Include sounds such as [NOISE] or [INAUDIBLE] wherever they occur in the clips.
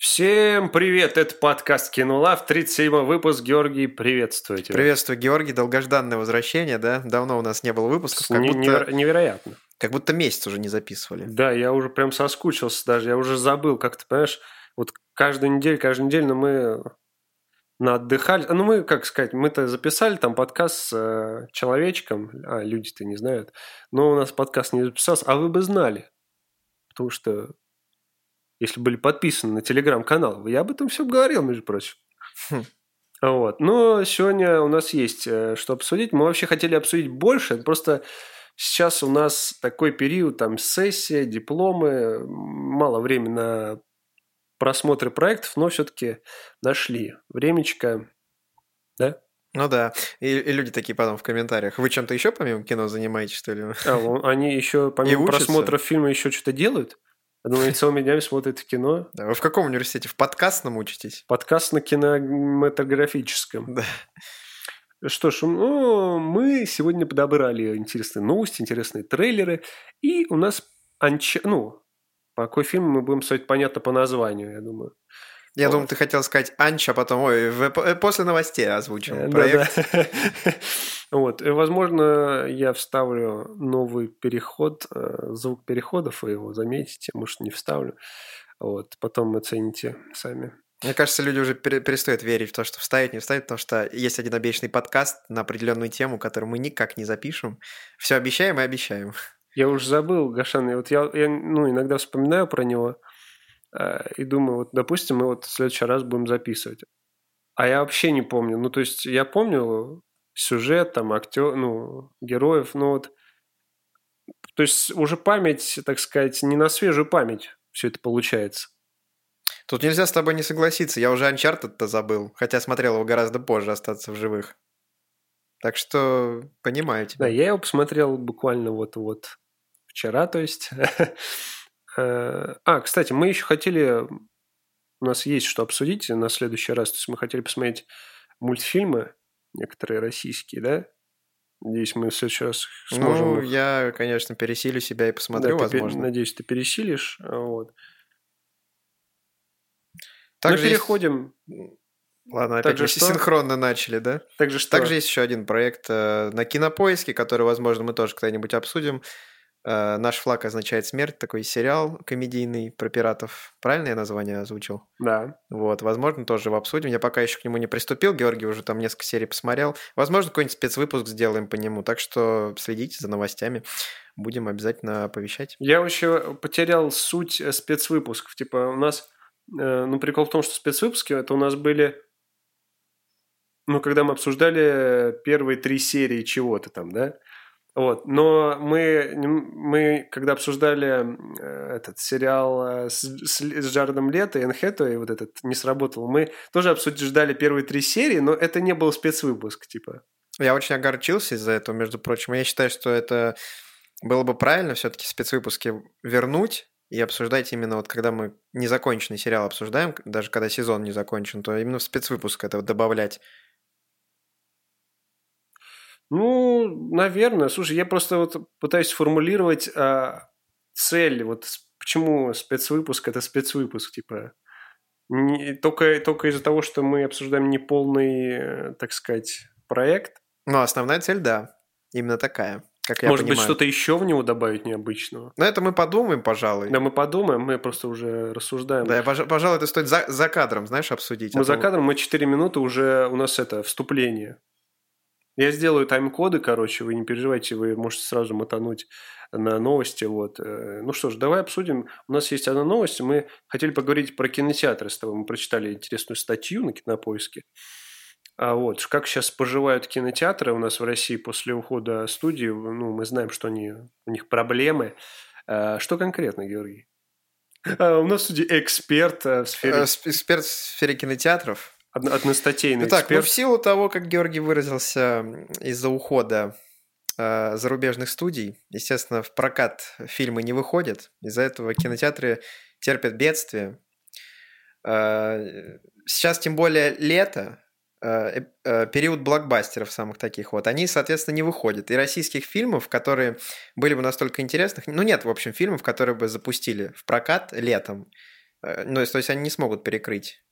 Всем привет, это подкаст Кинолав, 37 выпуск. Георгий, приветствую тебя. Приветствую, Георгий. Долгожданное возвращение, да? Давно у нас не было выпусков. Как будто, невероятно. Как будто месяц уже не записывали. Да, я уже прям соскучился даже, я уже забыл, как ты понимаешь, вот каждую неделю, каждую неделю, но мы на отдыхали. Ну, мы, как сказать, мы-то записали там подкаст с э, человечком, а люди-то не знают, но у нас подкаст не записался, а вы бы знали, потому что если были подписаны на телеграм-канал, я об этом все говорил, между прочим. Хм. Вот. Но сегодня у нас есть э, что обсудить. Мы вообще хотели обсудить больше, просто сейчас у нас такой период, там сессия, дипломы, мало времени на просмотры проектов, но все-таки нашли времечко, да? Ну да, и, и люди такие потом в комментариях. Вы чем-то еще помимо кино занимаетесь, что ли? А, они еще помимо просмотра фильма еще что-то делают? Думаю, целыми днями смотрят кино. Да, вы в каком университете? В подкастном учитесь? Подкаст на кинематографическом. Да. Что ж, ну, мы сегодня подобрали интересные новости, интересные трейлеры. И у нас анч... ну, какой фильм мы будем смотреть, понятно по названию, я думаю. Я вот. думаю, ты хотел сказать Анч, а потом, ой, э, после новостей озвучил э, проект. Да. [LAUGHS] Вот, и, возможно, я вставлю новый переход, э, звук переходов, вы его заметите, может, не вставлю. Вот, потом оцените сами. Мне кажется, люди уже перестают верить в то, что вставить, не вставить, потому что есть один обещанный подкаст на определенную тему, которую мы никак не запишем. Все обещаем и обещаем. Я уже забыл, Гашан, и вот я, я ну, иногда вспоминаю про него и думаю, вот, допустим, мы вот в следующий раз будем записывать. А я вообще не помню. Ну, то есть я помню сюжет, там, актер, ну, героев, но вот... То есть уже память, так сказать, не на свежую память все это получается. Тут нельзя с тобой не согласиться. Я уже Uncharted-то забыл, хотя смотрел его гораздо позже остаться в живых. Так что понимаю тебя. Да, я его посмотрел буквально вот-вот вчера, то есть. [LAUGHS] Э, а, кстати, мы еще хотели... У нас есть что обсудить на следующий раз. То есть мы хотели посмотреть мультфильмы некоторые российские, да? Надеюсь, мы в следующий раз сможем... Ну, я, конечно, пересилю себя и посмотрю, да, возможно. Пер... Надеюсь, ты пересилишь. Вот. Также Мы переходим... Есть... Ладно, опять Также что? синхронно начали, да? Также что? Также есть еще один проект э, на Кинопоиске, который, возможно, мы тоже когда-нибудь обсудим. Э, «Наш флаг означает смерть», такой сериал комедийный про пиратов. Правильно я название озвучил? Да. Вот, возможно, тоже его обсудим. Я пока еще к нему не приступил, Георгий уже там несколько серий посмотрел. Возможно, какой-нибудь спецвыпуск сделаем по нему, так что следите за новостями. Будем обязательно оповещать. Я вообще потерял суть э, спецвыпусков. Типа у нас... Э, ну, прикол в том, что спецвыпуски это у нас были ну, когда мы обсуждали первые три серии чего-то там, да, вот. Но мы, мы когда обсуждали э, этот сериал э, с, с, с Джаредом Лето и Энхету, и вот этот не сработал, мы тоже обсуждали первые три серии, но это не был спецвыпуск, типа. Я очень огорчился из-за этого, между прочим. Я считаю, что это было бы правильно все-таки спецвыпуски вернуть и обсуждать именно вот когда мы незаконченный сериал обсуждаем, даже когда сезон не закончен, то именно в спецвыпуск это добавлять ну, наверное. Слушай, я просто вот пытаюсь сформулировать а, цель. Вот почему спецвыпуск – это спецвыпуск, типа. Не, только, только из-за того, что мы обсуждаем неполный, э, так сказать, проект. Ну, основная цель, да. Именно такая, как я Может понимаю. быть, что-то еще в него добавить необычного? Ну, это мы подумаем, пожалуй. Да, мы подумаем, мы просто уже рассуждаем. Да, пожалуй, это стоит за, за кадром, знаешь, обсудить. Мы а за кадром, мы 4 минуты уже, у нас это, вступление. Я сделаю тайм-коды, короче, вы не переживайте, вы можете сразу мотануть на новости. Вот. Э, ну что ж, давай обсудим. У нас есть одна новость. Мы хотели поговорить про кинотеатры с тобой. Мы прочитали интересную статью на Кинопоиске. А вот, как сейчас поживают кинотеатры у нас в России после ухода студии. Ну, мы знаем, что они, у них проблемы. А что конкретно, Георгий? А, у нас в студии эксперт э, в сфере... Э, эксперт в сфере кинотеатров. Одностатейный Итак, эксперт. ну в силу того, как Георгий выразился из-за ухода э, зарубежных студий, естественно, в прокат фильмы не выходят. Из-за этого кинотеатры терпят бедствие. Э, сейчас тем более лето, э, э, период блокбастеров самых таких вот, они, соответственно, не выходят. И российских фильмов, которые были бы настолько интересных, ну нет, в общем, фильмов, которые бы запустили в прокат летом, Э, ну, то есть они не смогут перекрыть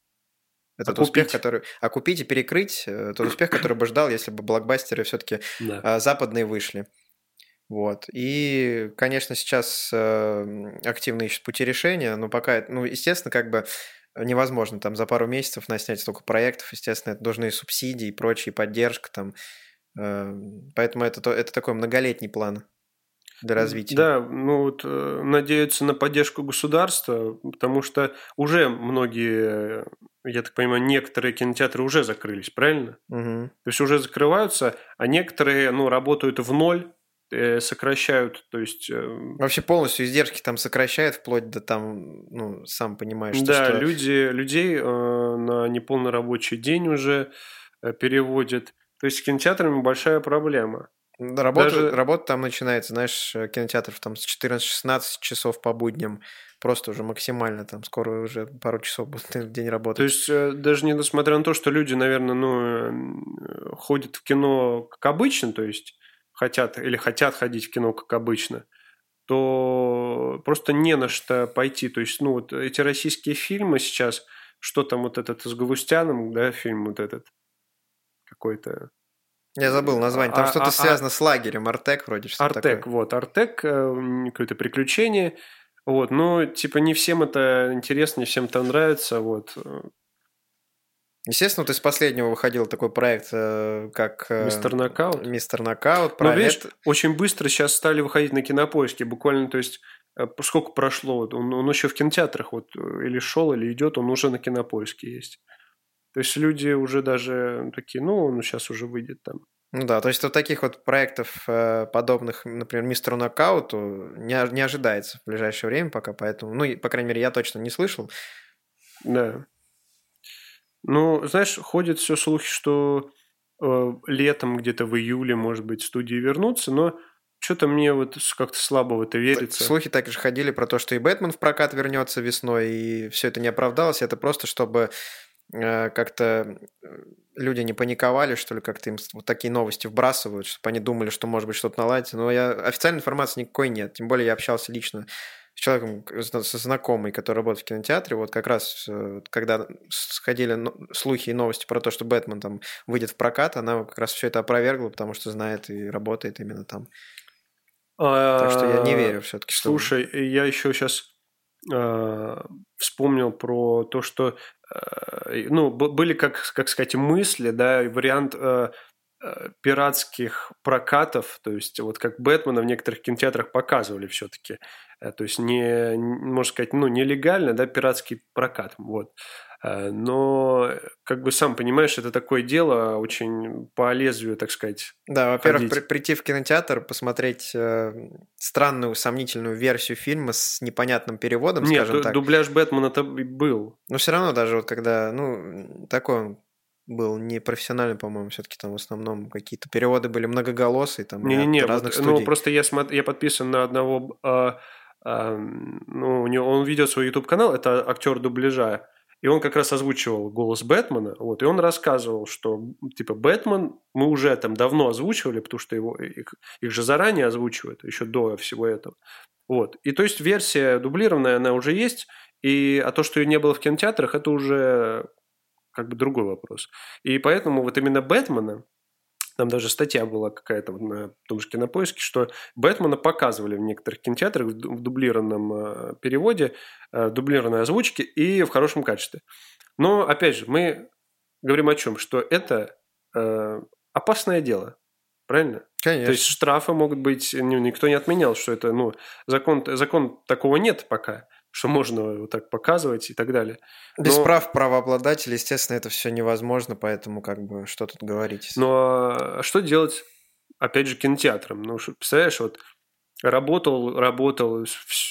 этот Окупить. успех, который... Окупить и перекрыть э, тот успех, который бы ждал, если бы блокбастеры все-таки Да. западные вышли. Вот. И, конечно, сейчас э, активно ищут пути решения, но пока, это- ну, естественно, как бы невозможно там за пару месяцев наснять столько проектов, естественно, это нужны субсидии и прочие, поддержка там. Э, Поэтому это, то- это такой многолетний план для развития. Да, ну вот э, надеются на поддержку государства, потому что уже многие, э, я так понимаю, некоторые кинотеатры уже закрылись, правильно? Мгм. То есть уже закрываются, а некоторые, ну, работают в ноль, э, сокращают, то есть... Вообще полностью издержки там сокращают, вплоть до там, ну, сам понимаешь, что, да, что- люди, людей э, на неполный рабочий день уже переводят. То есть с кинотеатрами большая проблема. Да, Работа, Даже- работа там начинается, знаешь, э, кинотеатров там с 14-16 часов по будням. Просто уже максимально там скоро уже пару часов будут [LAUGHS] в день работать. То есть э, даже не несмотря на то, что люди, наверное, ну, э, ходят в кино как обычно, то есть хотят или хотят ходить в кино как обычно, то просто не на что пойти. То есть, ну, вот эти российские фильмы сейчас, что там вот этот с Галустяном, да, фильм вот этот какой-то. Я забыл название. Там А- что-то а- а- связано с лагерем. Артек вроде что-то Артек, такое. вот, Артек, э, какое-то приключение. Вот, но, типа, не всем это интересно, не всем это нравится, вот. Естественно, вот из последнего выходил такой проект, э, как... э, Мистер Нокаут. Мистер Нокаут. Но, Про видишь, очень быстро сейчас стали выходить на кинопоиске. Буквально, то есть, сколько прошло? Он, он еще в кинотеатрах вот или шел, или идет, он уже на кинопоиске есть. То есть люди уже даже такие, ну, он сейчас уже выйдет там. Ну да, то есть вот таких вот проектов, э, подобных, например, Мистеру Нокауту, не, не ожидается в ближайшее время пока, поэтому, ну, по крайней мере, я точно не слышал. Да. Ну, знаешь, ходят все слухи, что э, летом, где-то в июле, может быть, студии вернутся, но что-то мне вот как-то слабо в это верится. Слухи также ходили про то, что и Бэтмен в прокат вернется весной, и все это не оправдалось. Это просто чтобы как-то э, люди не паниковали, что ли, как-то им вот такие новости вбрасывают, чтобы они думали, что может быть что-то наладится. Но я, официальной информации никакой нет. Тем более я общался лично с человеком, со знакомый, который работает в кинотеатре. Вот как раз, э, когда сходили слухи и новости про то, что Бэтмен там выйдет в прокат, она как раз все это опровергла, потому что знает и работает именно там. Так что я не верю все-таки. Слушай, я еще сейчас вспомнил про то, что э, ну, были, как, как сказать, мысли, да, вариант э, э, пиратских прокатов, то есть вот как Бэтмена в некоторых кинотеатрах показывали все-таки, то есть не- можно сказать, ну, нелегально, да, пиратский прокат, вот. Э, Но, как бы сам понимаешь, это такое дело очень по лезвию, так сказать, Да, во-первых, при- прийти в кинотеатр, посмотреть э, странную, сомнительную версию фильма с непонятным переводом, Нет, скажем так. дубляж Бэтмена-то был. Но все равно даже вот когда, ну, такой он был непрофессиональный, по-моему, все-таки там в основном какие-то переводы были многоголосые, там Не-не-не, от разных вот, ну студий. просто я, смотр- я подписан на одного, а, а, ну, у него, он ведет свой YouTube-канал, это актер дубляжа, и он как раз озвучивал голос Бэтмена, вот, и он рассказывал, что, типа, Бэтмен мы уже там давно озвучивали, потому что его, их, их же заранее озвучивают, еще до всего этого. Вот. И то есть версия дублированная, она уже есть, и, а то, что ее не было в кинотеатрах, это уже как бы другой вопрос. И поэтому вот именно Бэтмена, там даже статья была какая-то на том же кинопоиске, что Бэтмена показывали в некоторых кинотеатрах в ду- в дублированном э, переводе, э, в дублированной озвучке и в хорошем качестве. Но, опять же, мы говорим о чем? Что это э, опасное дело. Правильно? Конечно. То есть штрафы могут быть, ну, никто не отменял, что это, ну, закон, закон такого нет пока, что можно вот так показывать и так далее. Без но- прав правообладателя, естественно, это все невозможно, поэтому как бы что тут говорить. Но а что делать, опять же, кинотеатром? Ну, представляешь, вот работал, работал,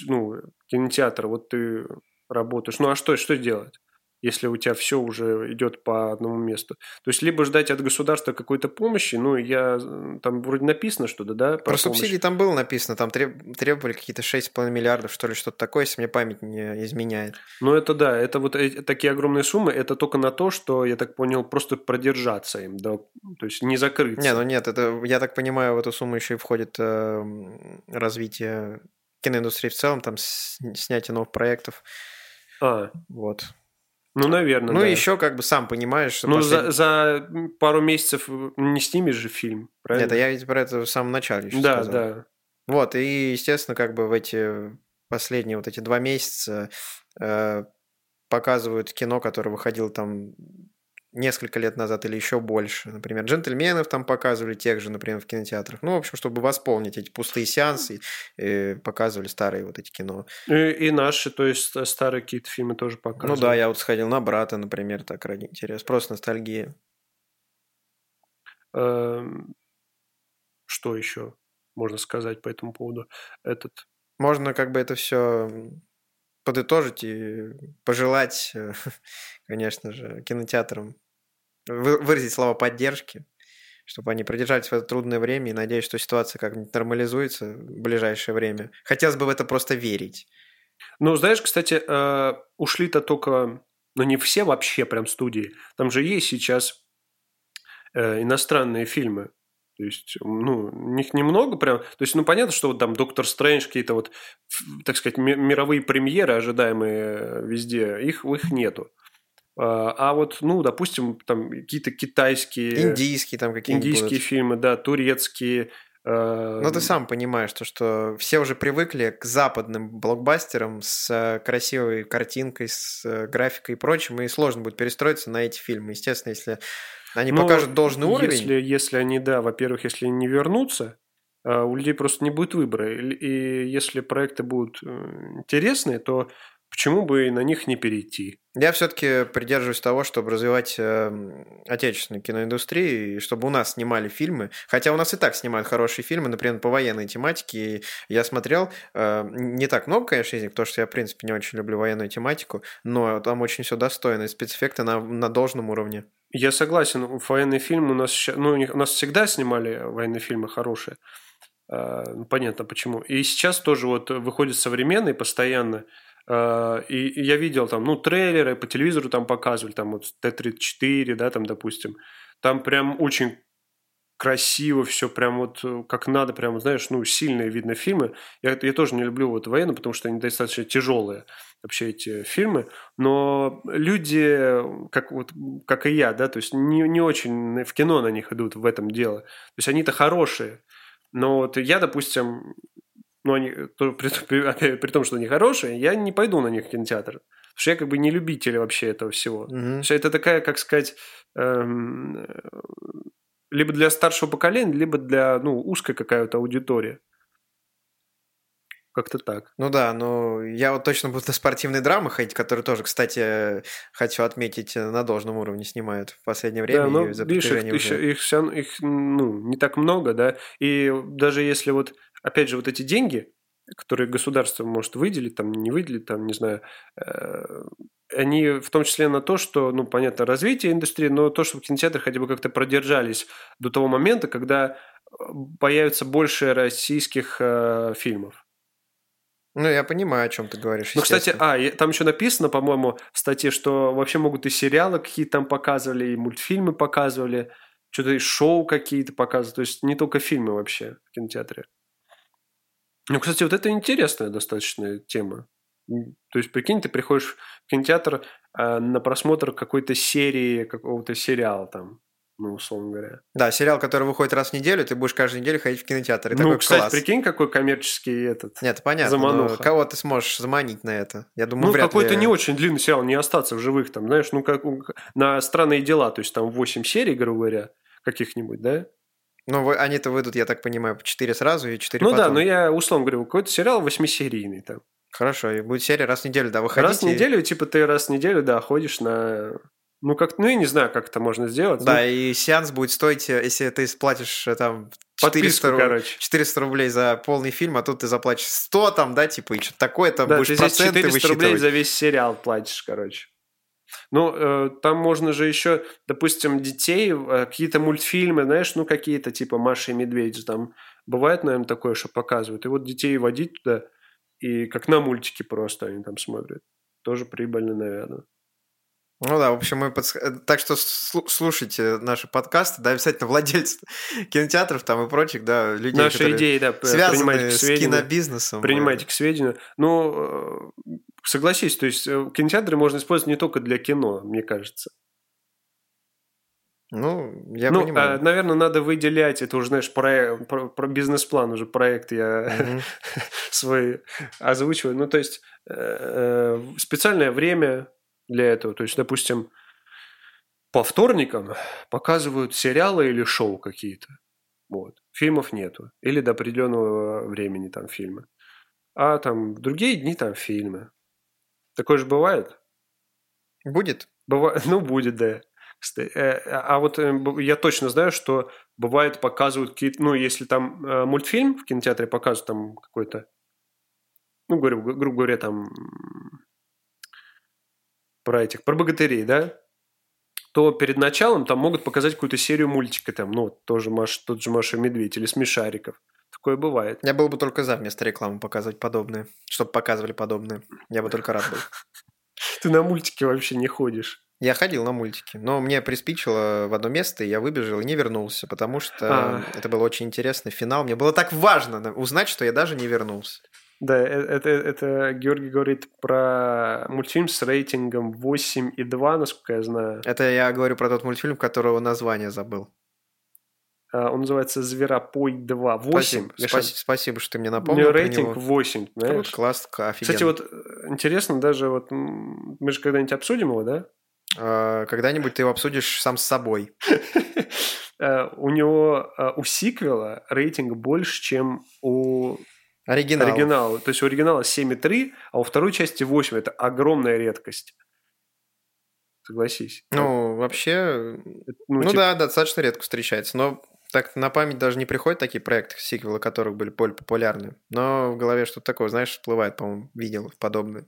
ну, кинотеатр, вот ты работаешь. Ну, а что, что делать? Если у тебя все уже идет по одному месту. То есть, либо ждать от государства какой-то помощи, ну, я там вроде написано что-то, да? Про субсидии там было написано, там треб- требовали какие-то 6,5 миллиардов, что ли, что-то такое, если мне память не изменяет. Ну, это да, это вот эти, такие огромные суммы, это только на то, что, я так понял, просто продержаться им, да, то есть не закрыться. Не, ну нет, это, я так понимаю, в эту сумму еще и входит э, развитие киноиндустрии в целом, там снятие новых проектов. А, Вот. Ну, наверное, Ну, да. еще, как бы, сам понимаешь, что Ну, послед- за, за пару месяцев не снимешь же фильм, правильно? Нет, а я ведь про это в самом начале еще Да, сказал. да. Вот, и, естественно, как бы в эти последние вот эти два месяца э, показывают кино, которое выходило там несколько лет назад или еще больше. Например, «Джентльменов» там показывали тех же, например, в кинотеатрах. Ну, в общем, чтобы восполнить эти пустые сеансы, э, показывали старые вот эти кино. И, и наши, то есть старые какие-то фильмы тоже показывают. Ну да, я вот сходил на «Брата», например, так ради интереса. Просто ностальгия. Эм, Что еще можно сказать по этому поводу? Этот Можно как бы это все подытожить и пожелать, э, [LAUGHS] конечно же, кинотеатрам выразить слова поддержки, чтобы они продержались в это трудное время и надеюсь, что ситуация как-нибудь нормализуется в ближайшее время. Хотелось бы в это просто верить. Ну, знаешь, кстати, э, ушли-то только, ну, не все вообще прям студии. Там же есть сейчас э, иностранные фильмы. То есть, ну, них немного прям. То есть, ну, понятно, что вот там Доктор Стрэндж, какие-то вот, так сказать, ми- мировые премьеры, ожидаемые везде, их, их нету. А а вот, ну, допустим, там какие-то китайские, Индийские там какие-нибудь индийские будут. фильмы, да, турецкие. э, Ну, ты сам понимаешь, то, что все уже привыкли к западным блокбастерам с красивой картинкой, с э, графикой и прочим, и сложно будет перестроиться на эти фильмы. Естественно, если они Ну, покажут должный уровень, Если, если они, да, во-первых, если не вернутся, а, у людей просто не будет выбора. И, и если проекты будут э, интересные, то почему бы и на них не перейти? Я все-таки придерживаюсь того, чтобы развивать э, отечественную киноиндустрию, и чтобы у нас снимали фильмы. Хотя у нас и так снимают хорошие фильмы, например, по военной тематике. Я смотрел, э, не так много, конечно, из них, потому что я, в принципе, не очень люблю военную тематику, но там очень все достойно, и спецэффекты на, на должном уровне. Я согласен, военные фильмы у нас ну, у нас всегда снимали военные фильмы хорошие. А, ну, Понятно почему. И сейчас тоже вот выходят современные постоянно. И и я видел там, ну, трейлеры по телевизору там показывали, там вот Т-34, да, там, допустим. Там прям очень красиво все, прям вот э, как надо, прям, знаешь, ну, сильные видно фильмы. Я, я тоже не люблю вот военные, потому что они достаточно тяжелые вообще эти фильмы, но люди, как, вот, как и я, да, то есть не, не очень в кино на них идут в этом дело. То есть они-то хорошие, но вот я, допустим, ну, они, то- [LAUGHS] при, при- при том, что они хорошие, я не пойду на них в кинотеатр. Потому что я как бы не любитель вообще этого всего. Мгм. Все это такая, как сказать, эм, э, либо для старшего поколения, либо для ну, узкой какая-то аудитория. Как-то так. Ну да, но я вот точно буду на спортивные драмы ходить, которые тоже, кстати, хочу отметить, на должном уровне снимают в последнее время. да, но за видишь, их, уже- их, равно- их, ну, не так много, да. И даже если вот, опять же, вот эти деньги, которые государство может выделить, там, не выделить, там, не знаю, э, они в том числе на то, что, ну, понятно, развитие индустрии, но то, чтобы кинотеатры хотя бы как-то продержались до того момента, когда э, появится больше российских э, фильмов. Ну, я понимаю, о чем ты говоришь. Ну, кстати, а, там еще написано, по-моему, в статье, что вообще могут и сериалы какие-то там показывали, и мультфильмы показывали, что-то и шоу какие-то показывают, то есть не только фильмы вообще в кинотеатре. Ну, кстати, вот это интересная достаточно тема. То есть, прикинь, ты приходишь в кинотеатр а, на просмотр какой-то серии, какого-то сериала там, ну, условно говоря. Да, сериал, который выходит раз в неделю, ты будешь каждую неделю ходить в кинотеатр. И ну, такой кстати, класс. прикинь, какой коммерческий этот... Нет, понятно, но замануха. кого ты сможешь заманить на это? Я думаю, Ну, вряд какой-то ли... не очень длинный сериал, не остаться в живых, там, знаешь, ну, как на странные дела, то есть там 8 серий, грубо говоря, каких-нибудь, да? Ну, вы- они-то выйдут, я так понимаю, по 4 сразу и 4 Ну потом. да, но я условно говорю, какой-то сериал восьмисерийный там. Хорошо, и будет серия раз в неделю, да, выходите. Раз в неделю, типа, ты раз в неделю, да, ходишь на... Ну, как, ну, я не знаю, как это можно сделать. Да, ну, и сеанс будет стоить, э, если ты сплатишь э, там 400, подписку, короче. 400 рублей за полный фильм, а тут ты заплатишь 100 там, да, типа, и что-то такое, там Да, будешь ты здесь проценты 400 рублей за весь сериал платишь, короче. Ну, э, там можно же еще, допустим, детей, э, какие-то мультфильмы, знаешь, ну, какие-то, типа Маша и Медведь, там бывает, наверное, такое, что показывают. И вот детей водить туда, и как на мультики просто они там смотрят. Тоже прибыльно, наверное. Ну да, в общем, мы подс- э, так что слу- слушайте наши подкасты, да, обязательно владельцы [LAUGHS] кинотеатров там и прочих, да, людей, Наши идеи, да, связаны с кинобизнесом. Принимайте к сведению. Ну, э, согласись, то есть э, кинотеатры можно использовать не только для кино, мне кажется. Ну, я ну, понимаю. А, наверное, надо выделять, это уже, знаешь, про, про, про бизнес-план уже, проект я [LAUGHS] свой озвучиваю. Ну, то есть, э, э, специальное время для этого. То есть, допустим, по вторникам показывают сериалы или шоу какие-то. Вот. Фильмов нету. Или до определенного времени там фильмы. А там в другие дни там фильмы. Такое же бывает? Будет? Бывает, [LAUGHS] ну, будет, да. Э, А вот э, я точно знаю, что бывает показывают какие-то... Ну, если там э, мультфильм в кинотеатре показывают там какой-то... Ну, говорю, гру- грубо говоря, там... Про этих... Про богатырей, да? То перед началом там могут показать какую-то серию мультика там. Ну, тоже Маш, тот же Маша и Медведь или Смешариков. Такое бывает. Я был бы только за вместо рекламы показывать подобные. Чтобы показывали подобные. Я бы только рад был. [LAUGHS] Ты на мультики вообще не ходишь. Я ходил на мультики, но мне приспичило в одно место, и я выбежал и не вернулся, потому что А. это был очень интересный финал. Мне было так важно на- узнать, что я даже не вернулся. Да, э- это, это Георгий говорит про мультфильм с рейтингом 8,2, насколько я знаю. Это я говорю про тот мультфильм, которого название забыл. А, Он называется «Зверопой 2». 8. Спасибо, щас- спасибо, что ты мне У напомнил. него про рейтинг него. 8, Круто, знаешь? класс, офигенно. Кстати, вот э, интересно, даже вот мы же когда-нибудь обсудим его, да? А, Когда-нибудь ты его обсудишь сам с собой. [LAUGHS] Э, У него, э, у сиквела рейтинг больше, чем у Оригинал. оригинала. То есть у оригинала 7,3, а у второй части 8. Это огромная редкость. Согласись. Ну, вообще, Это, ну, типа, да, достаточно редко встречается. Но так на память даже не приходят такие проекты, сиквелы которых были более популярны. Но в голове что-то такое, знаешь, всплывает, по-моему, видел подобное.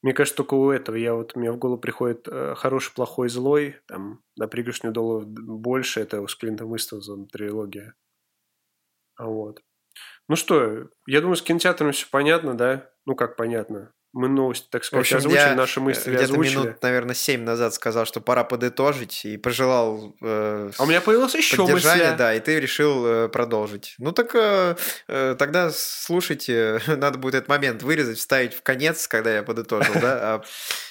Мне кажется, только у этого я вот, мне в голову приходит э, хороший, плохой, злой, там, на пригоршню долларов больше, это с Клинтом Иствудом трилогия. А вот. Ну что, я думаю, с кинотеатром все понятно, да? Ну, как понятно. Мы новости, так В сказать, общем, озвучили, я наши мысли где-то озвучили. минут, наверное, семь назад сказал, что пора подытожить, и пожелал э, А у меня появилась еще мысль. да, и ты решил э, продолжить. Ну так э, э, тогда слушайте, [LAUGHS] надо будет этот момент вырезать, вставить в конец, когда я подытожил, да, а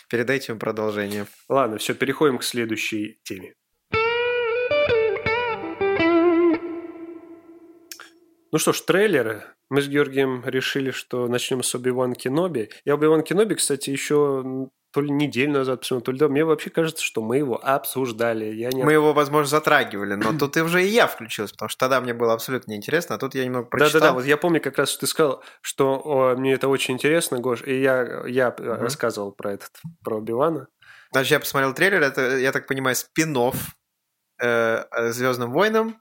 перед этим продолжение. Ладно, все, переходим к следующей теме. Ну что ж, трейлеры. Мы с Георгием решили, что начнем с Оби-Ван Кеноби. Я Оби-Ван Кеноби, кстати, еще то ли неделю назад посмотрел, то ли да. Мне вообще кажется, что мы его обсуждали. Я не... Мы его, возможно, затрагивали, но тут и уже и я включился, потому что тогда мне было абсолютно неинтересно, а тут я немного прочитал. Да-да-да, вот я помню как раз, что ты сказал, что о, мне это очень интересно, Гош, и я, я Мгм. рассказывал про этот, про Оби-Вана. Значит, я посмотрел трейлер, это, я так понимаю, спин э, Звездным войнам, э,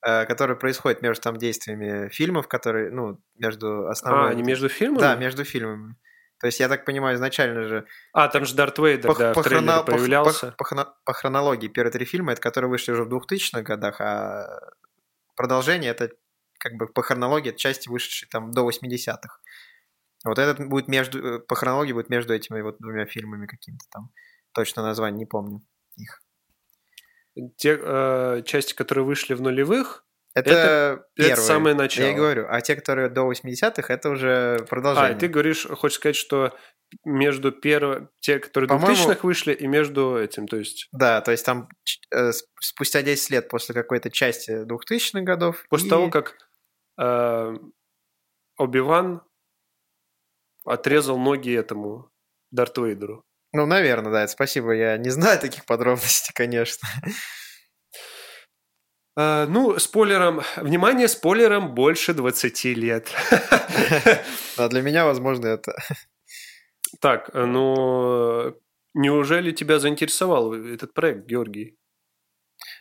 который происходит между там действиями фильмов, которые, ну, между основной... А, не между фильмами? Да, между фильмами. То есть, я так понимаю, изначально же А, там же Дарт Вейдер, да, в трейлере хроно- по- появлялся. по- по хроно- по хронологии первые три фильма, это которые вышли уже в 2000-х годах, а продолжение это как бы по хронологии это части, вышедшие там до 80-х. Вот этот будет между, э, по хронологии будет между этими вот двумя фильмами каким-то там. Точно название не помню их. Те э, части, которые вышли в нулевых, Это, Это- первые. это самое начало. Я и говорю. А те, которые до 80-х, это уже А, продолжение. и ты говоришь, хочешь сказать, что между первым, те, которые По-моему- 2000-х вышли, и между этим, то есть Да, то есть там э, спустя 10 лет после какой-то части 2000-х годов. после и- того, как э, Оби-Ван отрезал ноги этому Дарту Вейдеру. Ну, наверное, да, это спасибо. Я не знаю таких подробностей, конечно. Э, ну, спойлером, внимание, спойлером больше 20 лет. А для меня, возможно, это... Так, ну, неужели тебя заинтересовал этот проект, Георгий?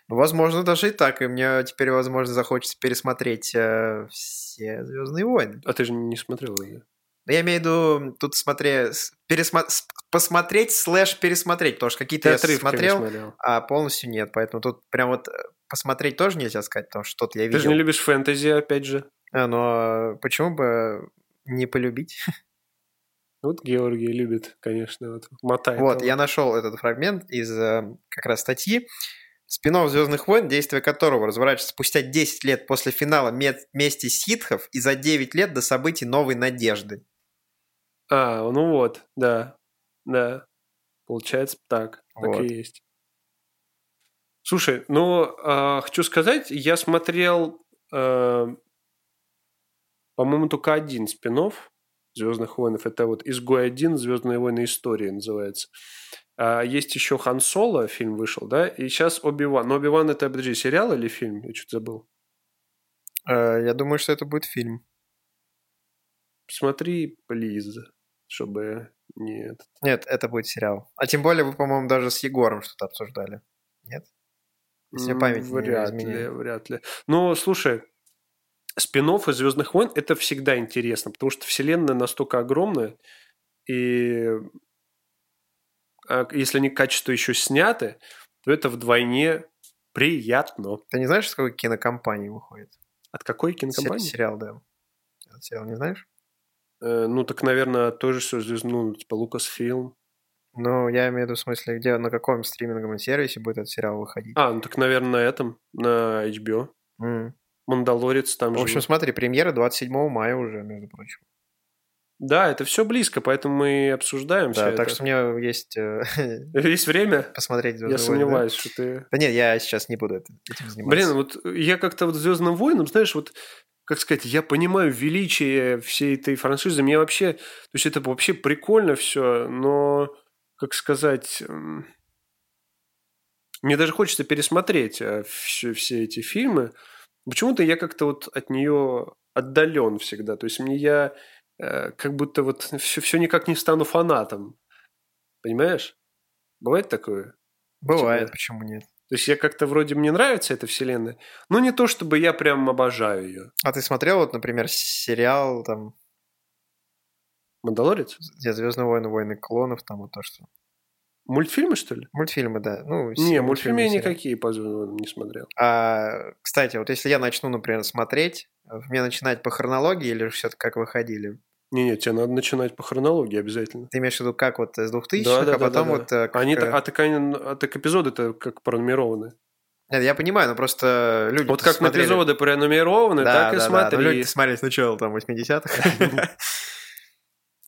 Возможно, даже и так. И мне теперь, возможно, захочется пересмотреть э, все Звездные войны. А ты же не смотрел его? Но Я имею в виду, тут смотре... с- пересма- с- посмотреть слэш пересмотреть, потому что какие-то я смотрел, смотрел. а полностью нет. Поэтому тут прям вот э, посмотреть тоже нельзя сказать, потому что что-то я Ты же видел. не любишь фэнтези, опять же. А, но почему бы не полюбить? [LAUGHS] Вот Георгий любит, конечно, вот мотает. Вот, его. я нашел этот фрагмент из э, как раз статьи. Спинов Звездных войн, действие которого разворачивается спустя 10 лет после финала ме- мести ситхов и за 9 лет до событий Новой Надежды. А, ну вот, да, да. Получается так, так Вот. и есть. Слушай, ну, а, хочу сказать, я смотрел, э, по-моему, только один спин Звездных войнов. Это вот Изгой один, Звездные войны истории называется. А есть еще Хан Соло, фильм вышел, да, и сейчас Оби-Ван. Но Оби-Ван это, подожди, сериал или фильм? Я что-то забыл. Э, Я думаю, что это будет фильм. Посмотри, плиз, чтобы не... этот- Нет, это будет сериал. А тем более вы, по-моему, даже с Егором что-то обсуждали. Нет? Если память не Вряд ли, изменяет. вряд ли. Но, слушай, спин из «Звездных войн» это всегда интересно, потому что вселенная настолько огромная, и а, если они качество еще сняты, то это вдвойне приятно. Ты не знаешь, с какой кинокомпании выходит? От какой кинокомпании? Сериал, да. Этот сериал не знаешь? Э, ну, так, наверное, тоже все ну, типа Лукасфилм. Ну, я имею в виду в смысле, где, на каком стриминговом сервисе будет этот сериал выходить. А, ну так, наверное, на этом, на HBO. М. Мандалорец там В же. общем, смотри, премьера 27 мая уже, между прочим. Да, это все близко, поэтому мы и обсуждаем Да, все так это. что у меня есть э, [LAUGHS] Есть время? посмотреть Я «Звездные войны», да? сомневаюсь, что ты... Да нет, я сейчас не буду этим заниматься. Блин, вот я как-то вот Звездным войнам, знаешь, вот как сказать, я понимаю величие всей этой франшизы. Мне вообще, то есть это вообще прикольно все, но, как сказать, мне даже хочется пересмотреть э, все, все эти фильмы. Почему-то я как-то вот от нее отдален всегда. То есть мне я э, как будто вот все, все никак не стану фанатом. Понимаешь? Бывает такое? Бывает, почему нет? То есть я как-то вроде мне нравится эта вселенная, но не то, чтобы я прям обожаю ее. А ты смотрел, вот, например, сериал, там, Мандалорец? где «Звездные войны, войны клонов», там вот то, что... Мультфильмы, что ли? Мультфильмы, да. Ну, Не, мультфильмы, я никакие по не смотрел. А, кстати, вот если я начну, например, смотреть, мне начинать по хронологии или все-таки как выходили? Не-не, тебе надо начинать по хронологии обязательно. Ты имеешь в виду как вот из 2000 Да, да, а да, потом да, да. вот... э, Они, к- так- а, так, они- а так эпизоды-то как пронумерованы. Нет, я понимаю, но просто люди Вот как смотрели... на эпизоды пронумерованы, да, так и да, да, смотри. но люди смотрели сначала там 80-х. [LAUGHS]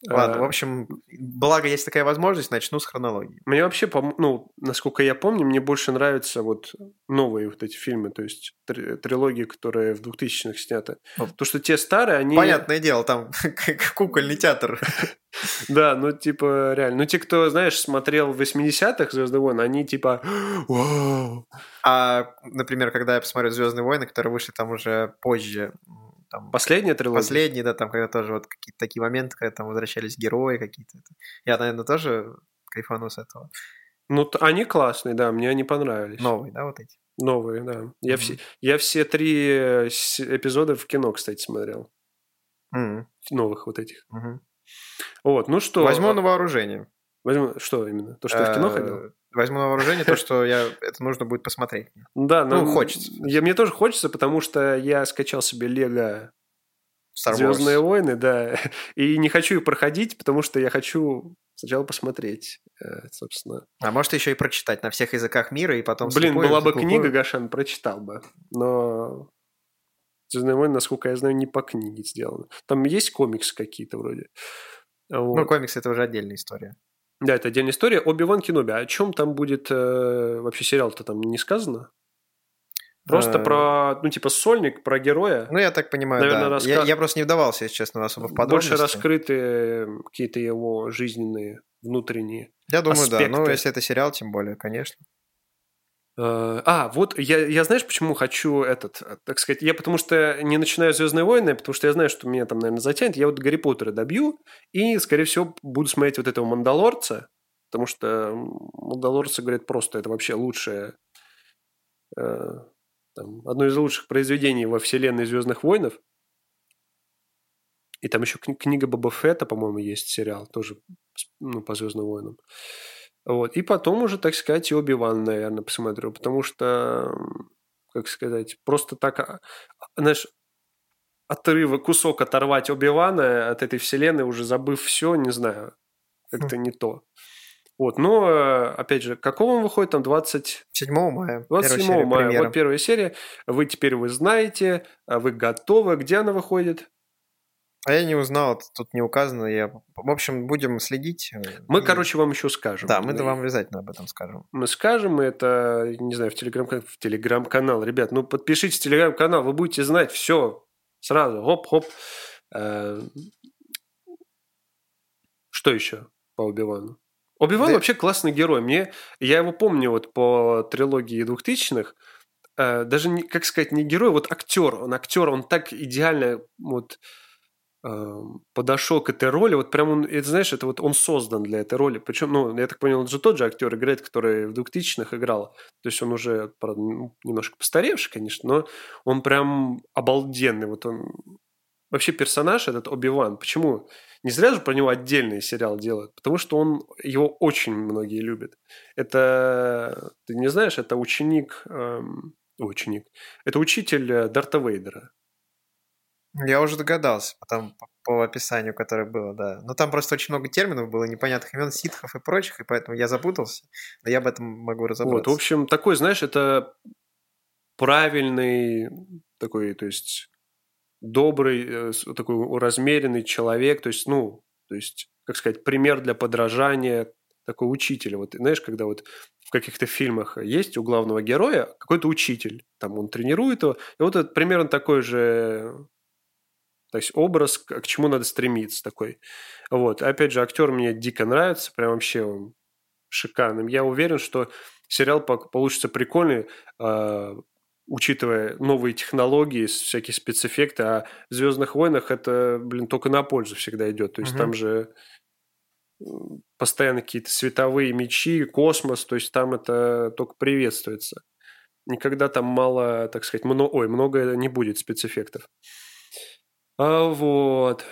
Ладно, в общем, благо есть такая возможность, начну с хронологии. Мне вообще, ну, насколько я помню, мне больше нравятся вот новые вот эти фильмы, то есть три- трилогии, которые в 2000-х сняты. То, что те старые, они... Понятное дело, там [LAUGHS] кукольный театр. [LAUGHS] Да, ну, типа, реально. Ну, те, кто, знаешь, смотрел в 80-х «Звездные войны», они, типа, вау. А, например, когда я посмотрю «Звездные войны», которые вышли там уже позже, там, Последняя трилогия? последние, да, там, когда тоже вот какие-то такие моменты, когда там возвращались герои какие-то. Я, наверное, тоже кайфану с этого. Ну, они классные, да, мне они понравились. Новые, да, вот эти? Новые, да. Я, Мгм. все, я все три э, эпизода в кино, кстати, смотрел. М, Новых вот этих. мгм. Вот, ну что... Возьму а, на вооружение. возьму- Что именно? То, что в кино Э, ходил? Возьму на вооружение то, что я это нужно будет посмотреть. Да, ну, но хочется. Я, мне тоже хочется, потому что я скачал себе Лего. Звездные войны, да. И не хочу их проходить, потому что я хочу сначала посмотреть, э, собственно. А может еще и прочитать на всех языках мира и потом Блин, слепую- была бы слепую- книга, Гашан, прочитал бы. Но Звездные войны, насколько я знаю, не по книге сделано. Там есть комиксы какие-то вроде. Вот. Ну, комиксы это уже отдельная история. Да, это отдельная история. Оби-Ван Кеноби. О чем там будет э, вообще сериал-то там не сказано? Просто Э, про, ну, типа, сольник, про героя. Ну, я так понимаю, Наверное, да. раска- Я, я просто не вдавался, если честно, особо в подробности. Больше раскрыты какие-то его жизненные, внутренние. Я думаю, да. Ну, аспекты. если это сериал, тем более, конечно. Э, А, вот я, я знаешь, почему хочу этот, э, так сказать, я потому что не начинаю Звездные войны, потому что я знаю, что меня там, наверное, затянет. Я вот Гарри Поттера добью и, скорее всего, буду смотреть вот этого Мандалорца, потому что Мандалорцы, говорят, просто это вообще лучшее, э, там, одно из лучших произведений во вселенной Звездных войнов. И там еще кни- книга Боба Фетта, по-моему, есть сериал, тоже ну, по Звездным войнам. Вот. И потом уже, так сказать, и Оби-Ван, наверное, посмотрю, потому что, как сказать, просто так, а, а, знаешь, отрывы, кусок оторвать Оби-Вана от этой вселенной, уже забыв все, не знаю, как-то не то. Вот, но, э, опять же, какого он выходит, там, 20... 7 мая. 27 первая серия, мая, премьера. вот первая серия. Вы теперь вы знаете, а вы готовы. Где она выходит? А я не узнал, это тут не указано. Я... В общем, будем следить. э, Мы, и- короче, вам еще скажем. Да, мы вам обязательно об этом скажем. мы скажем это, не знаю, в телеграм в телеграм-канал. Ребят, ну подпишитесь в телеграм-канал, вы будете знать все сразу. Хоп-хоп. Э, Что еще по Оби-Вану? Оби-Ван Да- вообще классный герой. Мне, я его помню вот по трилогии двухтысячных. Э, Даже, не, как сказать, не герой, вот актер. Он актер, он так идеально вот подошел к этой роли. Вот прям он, это, знаешь, это вот он создан для этой роли. Причем, ну, я так понял, он же тот же актер играет, который в 2000-х играл. То есть он уже, правда, ну, немножко постаревший, конечно, но он прям обалденный. Вот он вообще персонаж этот Оби-Ван. Почему? Не зря же про него отдельный сериал делают, потому что он его очень многие любят. Это ты не знаешь, это ученик, эм, ученик, это учитель э, Дарта Вейдера. Я уже догадался, потому по, описанию, которое было, да. Но там просто очень много терминов было, непонятных имен, ситхов и прочих, и поэтому я запутался. Но я об этом могу Вот, разобраться. в общем, такой, знаешь, это правильный такой, то есть добрый, э, такой размеренный человек, то есть, ну, то есть, как сказать, пример для подражания такой учитель. Вот знаешь, когда вот в каких-то фильмах есть у главного героя какой-то учитель, там он тренирует его, и вот это примерно такой же то есть образ, к чему надо стремиться такой. Вот. Опять же, актер мне дико нравится, прям вообще он шикарным. Я уверен, что сериал получится прикольный, э, учитывая новые технологии, всякие спецэффекты. А в «Звездных войнах» это, блин, только на пользу всегда идет. То есть Мгм. там же постоянно какие-то световые мечи, космос, то есть там это только приветствуется. Никогда там мало, так сказать, мно... ой, много не будет спецэффектов. А вот,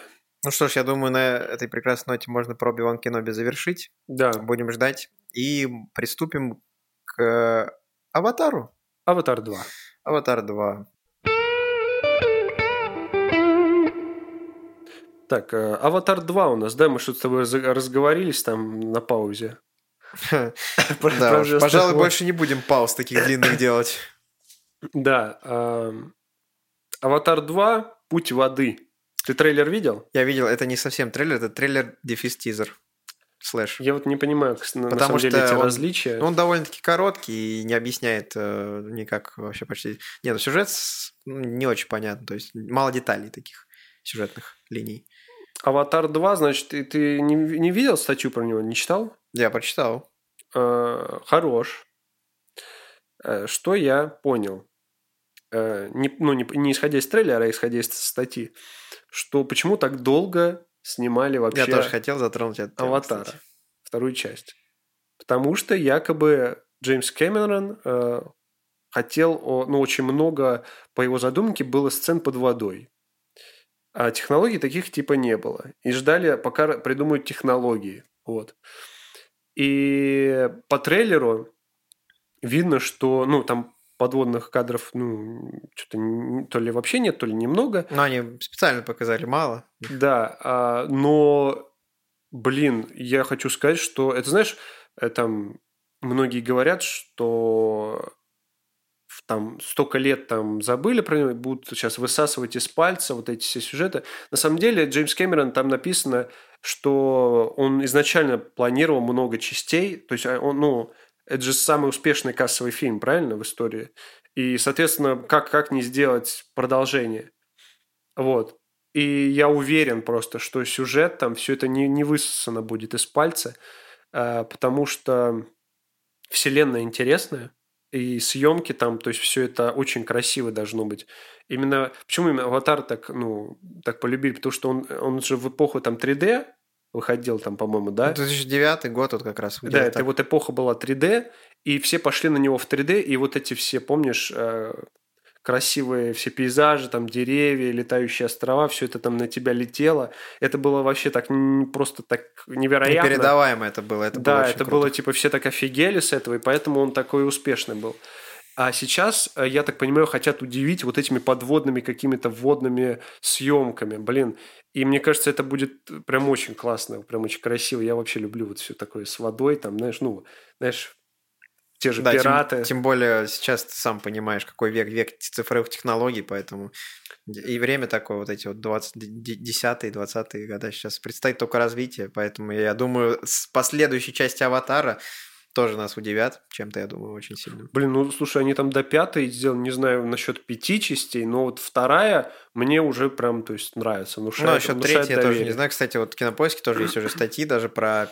Ну что ж, я думаю, на этой прекрасной ноте можно про Оби-Ван Кеноби завершить. да, Будем ждать. И приступим к Аватару. «Аватар 2». Аватар 2. Так, э, «Аватар 2» у нас, да, мы что-то с тобой раз- разговорились там на паузе. Про- [LAUGHS] про Да, уж, «Звездных пожалуй, войн». больше не будем пауз таких длинных делать. Да. эм, «Аватар 2. Путь воды». Ты трейлер видел? Я видел, это не совсем трейлер, это трейлер дефис тизер. Слэш. Я вот не понимаю, на, на Потому самом деле, что эти он- различия. Он довольно-таки короткий и не объясняет э, никак вообще почти... Нет, ну, сюжет не очень понятно, то есть мало деталей таких сюжетных линий. «Аватар 2», значит, ты, ты не, не видел статью про него, не читал? Я прочитал. Э, хорош. Что я понял? Э, не, ну, не, не исходя из трейлера, а исходя из статьи, что почему так долго снимали вообще Я тоже хотел затронуть тему, «Аватара», кстати. вторую часть. Потому что якобы Джеймс Кэмерон э, хотел, ну, очень много, по его задумке, было сцен под водой. А технологий таких типа не было. И ждали, пока придумают технологии. Вот. И по трейлеру видно, что, ну, там подводных кадров, ну, что-то то ли вообще нет, то ли немного. Но они специально показали мало. Да, а, но, блин, я хочу сказать, что это, знаешь, э, там многие говорят, что там столько лет там забыли про него, будут сейчас высасывать из пальца вот эти все сюжеты. На самом деле Джеймс Кэмерон там написано, что он изначально планировал много частей, то есть а, он, ну, это же самый успешный кассовый фильм, правильно, в истории? И, соответственно, как, как не сделать продолжение? Вот. И я уверен просто, что сюжет там, все это не, не высосано будет из пальца, а, потому что вселенная интересная, и съемки там, то есть все это очень красиво должно быть. Именно, почему именно Аватар так, ну, так полюбили? Потому что он, он же в эпоху там 3D выходил там, по-моему, да? 2009 год вот как раз. Да, это так. вот эпоха была 3D, и все пошли на него в 3D, и вот эти все, помнишь, э, красивые все пейзажи, там деревья, летающие острова, все это там на тебя летело. Это было вообще так просто так невероятно. Непередаваемо это было. Это было да, очень это круто. было типа все так офигели с этого, и поэтому он такой успешный был. А сейчас, э, я так понимаю, хотят удивить вот этими подводными какими-то водными съемками. Блин, и мне кажется, это будет прям очень классно, прям очень красиво. Я вообще люблю вот все такое с водой, там, знаешь, ну, знаешь, те же Да, тем- пираты. Тем, более сейчас ты сам понимаешь, какой век, век цифровых технологий, поэтому и время такое, вот эти вот 20, 10-е, 20-е года сейчас предстоит только развитие, поэтому я думаю, с последующей части «Аватара» тоже нас удивят чем-то, я думаю, очень сильно. Блин, ну слушай, они там до пятой сделали, не знаю, насчет пяти частей, но вот вторая мне уже прям, то есть, нравится. Ну, Внушает, насчет внушает третьей я тоже не знаю. Кстати, вот в Кинопоиске тоже есть уже статьи даже про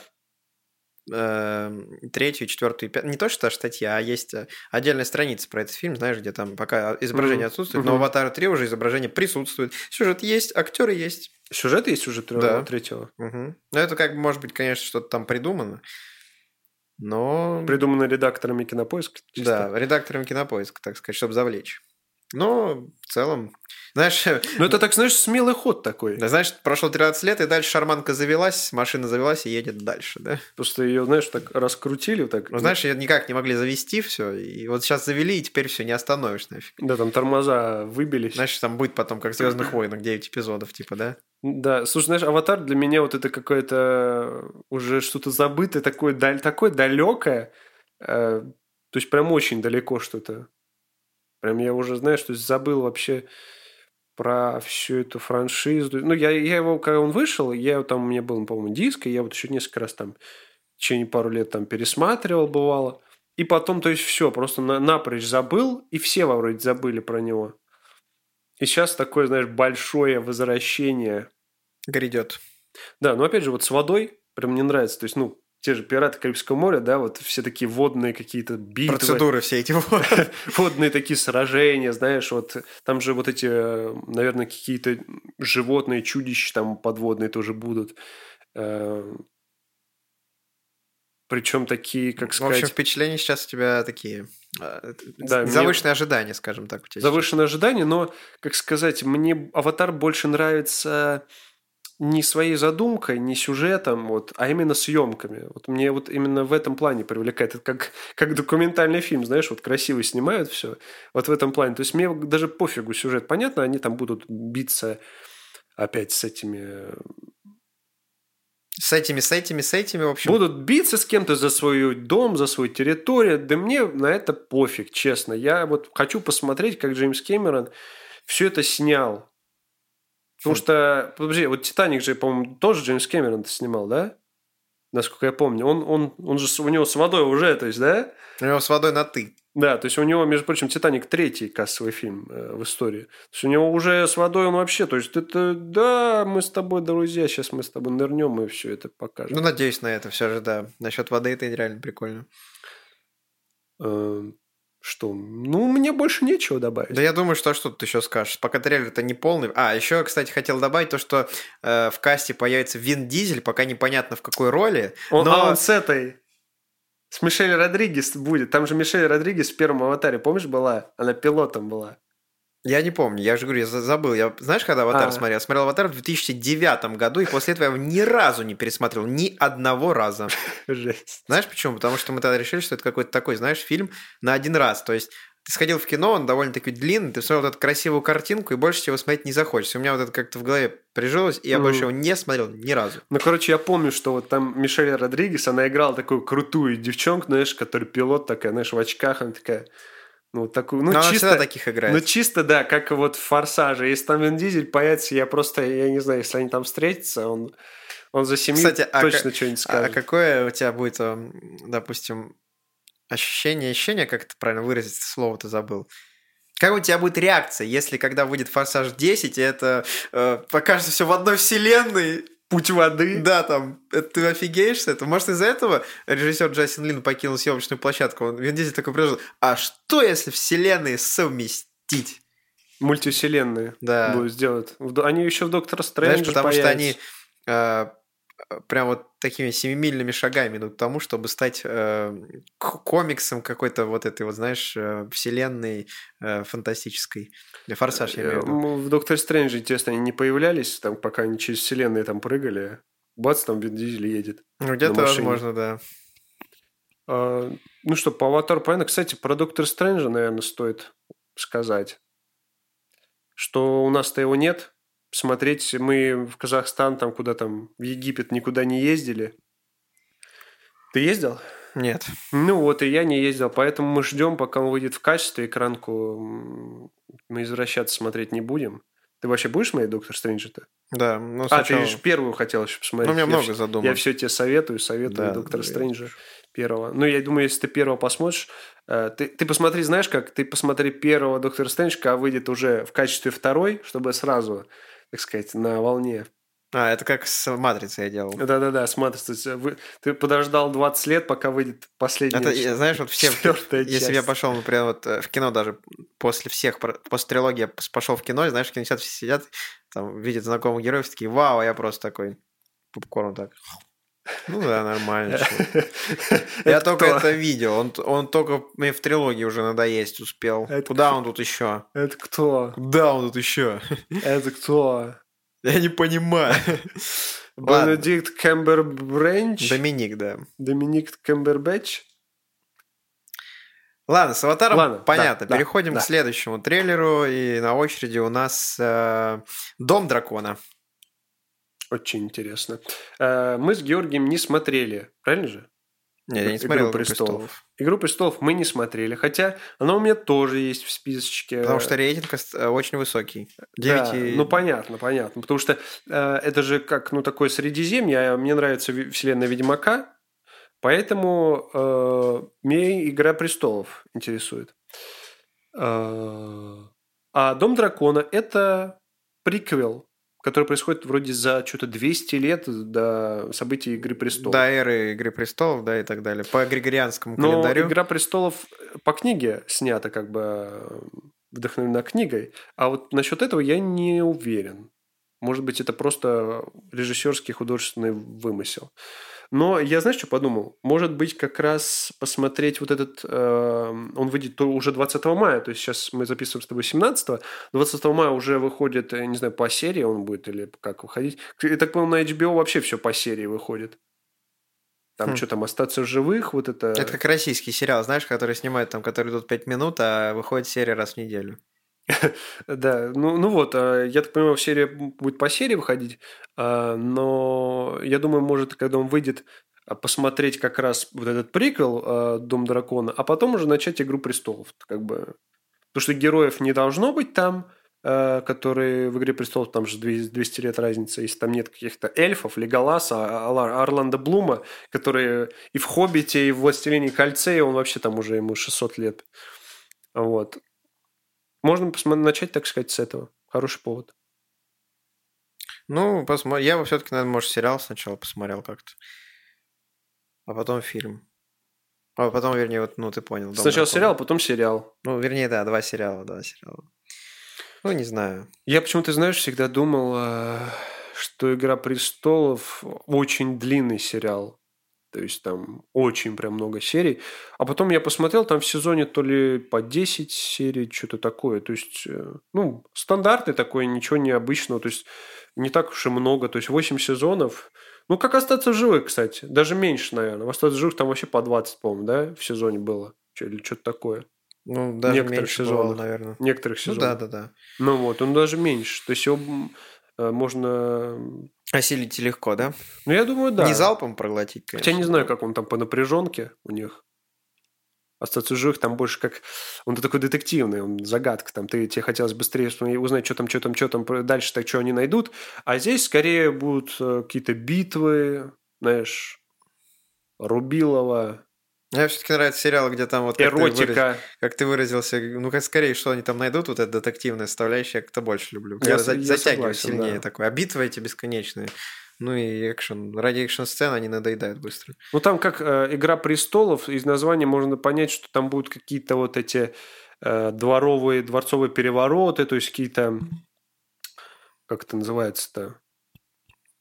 э, третью, четвертую, и пятую. Не то, что статья, а есть э, отдельная страница про этот фильм, знаешь, где там пока изображение отсутствует, но «Аватар 3» уже изображение присутствует. Сюжет есть, актеры есть. Сюжет есть уже Да. третьего? Мгм. Ну, это как бы, может быть, конечно, что-то там придумано, но... Придумано редакторами Кинопоиска? чисто? Да, редактором Кинопоиска, так сказать, чтобы завлечь. Но в целом, знаешь, Ну, это так, знаешь, смелый ход такой. да, знаешь, прошло 13 лет, и дальше шарманка завелась, машина завелась и едет дальше, да? Просто ее, знаешь, так раскрутили вот так. Ну, знаешь, ее никак не могли завести все, и вот сейчас завели, и теперь все не остановишь нафиг. Да, там тормоза выбились. Знаешь, там будет потом, как в Звездных войнах, 9 эпизодов, типа, да? Да, слушай, знаешь, аватар для меня вот это какое-то уже что-то забытое, такое, даль, такое далекое. э, то есть прям очень далеко что-то. Прям я уже, знаешь, то есть забыл вообще про всю эту франшизу. Ну, я, я его, когда он вышел, я там, у меня был, по-моему, диск, и я вот еще несколько раз там в течение пару лет там пересматривал, бывало. И потом, то есть, все, просто на, напрочь забыл, и все вроде забыли про него. И сейчас такое, знаешь, большое возвращение Грядет. да, но опять же, вот с водой прям мне нравится. То есть, ну, те же пираты Карибского моря, да, вот все такие водные какие-то битвы, Процедуры все эти [LAUGHS] водные такие сражения, знаешь, вот там же вот эти, э, наверное, какие-то животные чудища там подводные тоже будут. Причем такие, как В общем, сказать, впечатления сейчас у тебя такие... э, Да, мне- Завышенные ожидания, скажем так, у тебя. сейчас. завышенные ожидания, но, как сказать, мне «Аватар» больше нравится не своей задумкой, не сюжетом, вот, а именно съемками. Вот мне вот именно в этом плане привлекает. Это как, как документальный фильм, знаешь, вот красиво снимают все. Вот в этом плане. То есть мне даже пофигу сюжет. Понятно, они там будут биться опять с этими... С этими, с этими, с этими, в общем... Будут биться с кем-то за свой дом, за свою территорию. Да мне на это пофиг, честно. Я вот хочу посмотреть, как Джеймс Кэмерон все это снял. Потому что, подожди, вот «Титаник» же, по-моему, тоже Джеймс Кэмерон -то снимал, да? Насколько я помню. Он, он, он же, у него с водой уже, то есть, да? У него с водой на «ты». Да, то есть у него, между прочим, «Титаник» третий кассовый фильм э, в истории. То есть у него уже с водой он вообще, то есть это, да, мы с тобой друзья, сейчас мы с тобой нырнем и все это покажем. Ну, надеюсь на это все же, да. Насчет воды это реально прикольно. Что? Ну, мне больше нечего добавить. Да я думаю, что что ты еще скажешь. Пока трейлер-то не полный. А, еще, кстати, хотел добавить то, что э, в касте появится Вин Дизель, пока непонятно в какой роли. Он, но- А он с этой... С Мишель Родригес будет. Там же Мишель Родригес в первом аватаре, помнишь, была? Она пилотом была. Я не помню, я же говорю, я за- забыл. Я, знаешь, когда «Аватар» А. смотрел? Я смотрел «Аватар» в 2009 году, и после этого я его ни разу не пересмотрел. Ни одного раза. [LAUGHS] Жесть. Знаешь почему? Потому что мы тогда решили, что это какой-то такой, знаешь, фильм на один раз. То есть ты сходил в кино, он довольно-таки длинный, ты смотрел вот эту красивую картинку, и больше его смотреть не захочется. У меня вот это как-то в голове прижилось, и я Мгм. больше его не смотрел ни разу. Ну, короче, я помню, что вот там Мишель Родригес, она играла такую крутую девчонку, знаешь, которая пилот такая, знаешь, в очках, она такая, ну, вот такую, ну, Но она чисто... всегда таких играет. Ну, чисто, да, как вот в «Форсаже». Если там Вин Дизель появится, я просто, я не знаю, если они там встретятся, он, он за семью Кстати, а точно ка- что-нибудь А скажет. какое у тебя будет, эм, допустим, ощущение, ощущение, как это правильно выразить, слово-то забыл. Как у тебя будет реакция, если когда выйдет «Форсаж 10», и это э, покажется все в одной вселенной, Путь воды. да, там, это ты офигеешь с этого? Может, из-за этого режиссер Джастин Лин покинул съемочную площадку? Он, Вин Дизель такой предложил, а что, если вселенные совместить? Мультивселенные Да. будут сделать. Они еще в Доктора Знаешь, Стрэнджа потому что они появятся. э, прям вот такими семимильными шагами идут к тому, чтобы стать э, комиксом какой-то вот этой вот, знаешь, э, вселенной э, фантастической. Форсаж, я имею в виду. Э, В Докторе Стрэндже, интересно, они не появлялись, там, пока они через вселенные там прыгали. Бац, там Вин Дизель едет. Ну, где-то, возможно, да. А, ну что, по Аватару понятно. Кстати, про Доктора Стрэнджа, наверное, стоит сказать, что у нас-то его нет. Смотреть мы в Казахстан, там куда там, в Египет никуда не ездили. Ты ездил? Нет. Ну вот, и я не ездил, поэтому мы ждем, пока он выйдет в качестве, экранку мы извращаться смотреть не будем. Ты вообще будешь смотреть Доктор Стрэнджа-то? Да, ну А, ты сначала... же первую хотел еще посмотреть. Ну, у меня Я много вс- задумок. Я все тебе советую, советую Да, Доктора да, Стрэнджа первого. Ну, я думаю, если ты первого посмотришь, э, ты, ты посмотри, знаешь как, ты посмотри первого Доктора Стрэндж, когда выйдет уже в качестве второй, чтобы сразу, так сказать, на волне. А, это как с Матрицей я делал. Да-да-да, смотри, то есть, вы- ты подождал 20 лет, пока выйдет последняя Это, э, знаешь, вот все, четвертая если я часть. пошел, например, вот э, в кино даже после всех, после трилогии я пошел в кино, и, знаешь, в кинотеатре все сидят, там, видят знакомых героев, такие, вау, а я просто такой, попкорн так. Ну да, нормально. чё. [LAUGHS] Я только это видел, он, он только мне в трилогии уже надоесть успел. Это Куда он тут еще? Это кто? Куда он тут еще? [LAUGHS] Это кто? Я не понимаю. [LAUGHS] Бенедикт Кэмбербрэнч? Доминик, да. Доминик Кэмбербэтч? Ладно, с аватаром Ладно, понятно. да, Переходим да. к следующему трейлеру. И на очереди у нас э, Дом дракона. Очень интересно. Э, Мы с Георгием не смотрели, правильно же? Не, я не «Игру смотрел «Игру престолов». престолов. «Игру престолов» мы не смотрели, хотя она у меня тоже есть в списочке. Потому что рейтинг э, очень высокий. Да, 9 и- ну понятно, понятно. Потому что э, это же как ну такое Средиземье, а мне нравится ви- вселенная Ведьмака, поэтому э, мне Игра престолов интересует. Э, а Дом дракона это приквел, который происходит вроде за что-то 200 лет до событий Игры престолов. До эры Игры престолов, да, и так далее. По григорианскому Но календарю. Игра престолов по книге снята как бы э, вдохновлена книгой, а вот насчет этого я не уверен. Может быть, это просто режиссерский художественный вымысел. Но я, знаешь, что подумал? Может быть, как раз посмотреть вот этот... э, он выйдет уже 20 мая, то есть сейчас мы записываем с тобой 17 20 мая уже выходит, э, не знаю, по серии он будет или как выходить. Я так понял, на HBO вообще все по серии выходит. Там Хм. что там, остаться в живых, вот это... Это как российский сериал, знаешь, который снимают там, который идут 5 минут, а выходит серия раз в неделю. [LAUGHS] Да, ну, ну вот, а, я так понимаю, серия будет по серии выходить, а, но я думаю, может, когда он выйдет, а, посмотреть как раз вот этот приквел «Дом дракона», а потом уже начать «Игру престолов». Как бы. Потому что героев не должно быть там, которые в «Игре престолов», там же 200 200 лет разница, если там нет каких-то эльфов, Леголаса, Орландо Блума, которые и в «Хоббите», и в «Властелине кольце», и он вообще там уже ему 600 лет. Вот. Можно начать, так сказать, с этого. Хороший повод. Ну, посмотрим. Я бы все-таки, наверное, может, сериал сначала посмотрел как-то. А потом фильм. А потом, вернее, вот, ну, ты понял. «Дом Сначала дракона». сериал, потом сериал. Ну, вернее, да, два сериала, два сериала. Ну, не знаю. Я почему-то, знаешь, всегда думал, э, что «Игра престолов» очень длинный сериал. То есть там очень прям много серий. А потом я посмотрел, там в сезоне то ли по 10 серий, что-то такое. То есть, э, ну, стандартный такой, ничего необычного. То есть, не так уж и много. То есть, 8 сезонов. Ну, как «Остаться в живых», кстати. Даже меньше, наверное. В «Остаться в живых» там вообще по 20, по-моему, да, в сезоне было. Или что-то такое. Ну, даже Некоторых меньше сезонов. бывало, наверное. Некоторых Ну, сезонов. да, да, да. Ну вот, он даже меньше. То есть его э, можно... Осилить легко, да? Ну, я думаю, да. Не залпом проглотить, конечно. Хотя не знаю, как он там по напряженке у них. Остаться в живых там больше как... Он такой детективный, он загадка. Там ты, тебе хотелось быстрее узнать, что там, что там, что там, дальше так, что они найдут. А здесь скорее будут э, какие-то битвы, знаешь, Рубилова, Мне все-таки нравится сериал, где там вот как ты, выраз- эротика. как ты выразился, ну как скорее, что они там найдут, вот эта детективная составляющая, я как-то больше люблю. Я Я, за- затягиваю согласен, сильнее да. такой. А битвы эти бесконечные. Ну и экшен. Ради экшн-сцен они надоедают быстро. Ну, там как э, «Игра престолов», из названия можно понять, что там будут какие-то вот эти э, дворовые, дворцовые перевороты, то есть какие-то... Как это называется-то?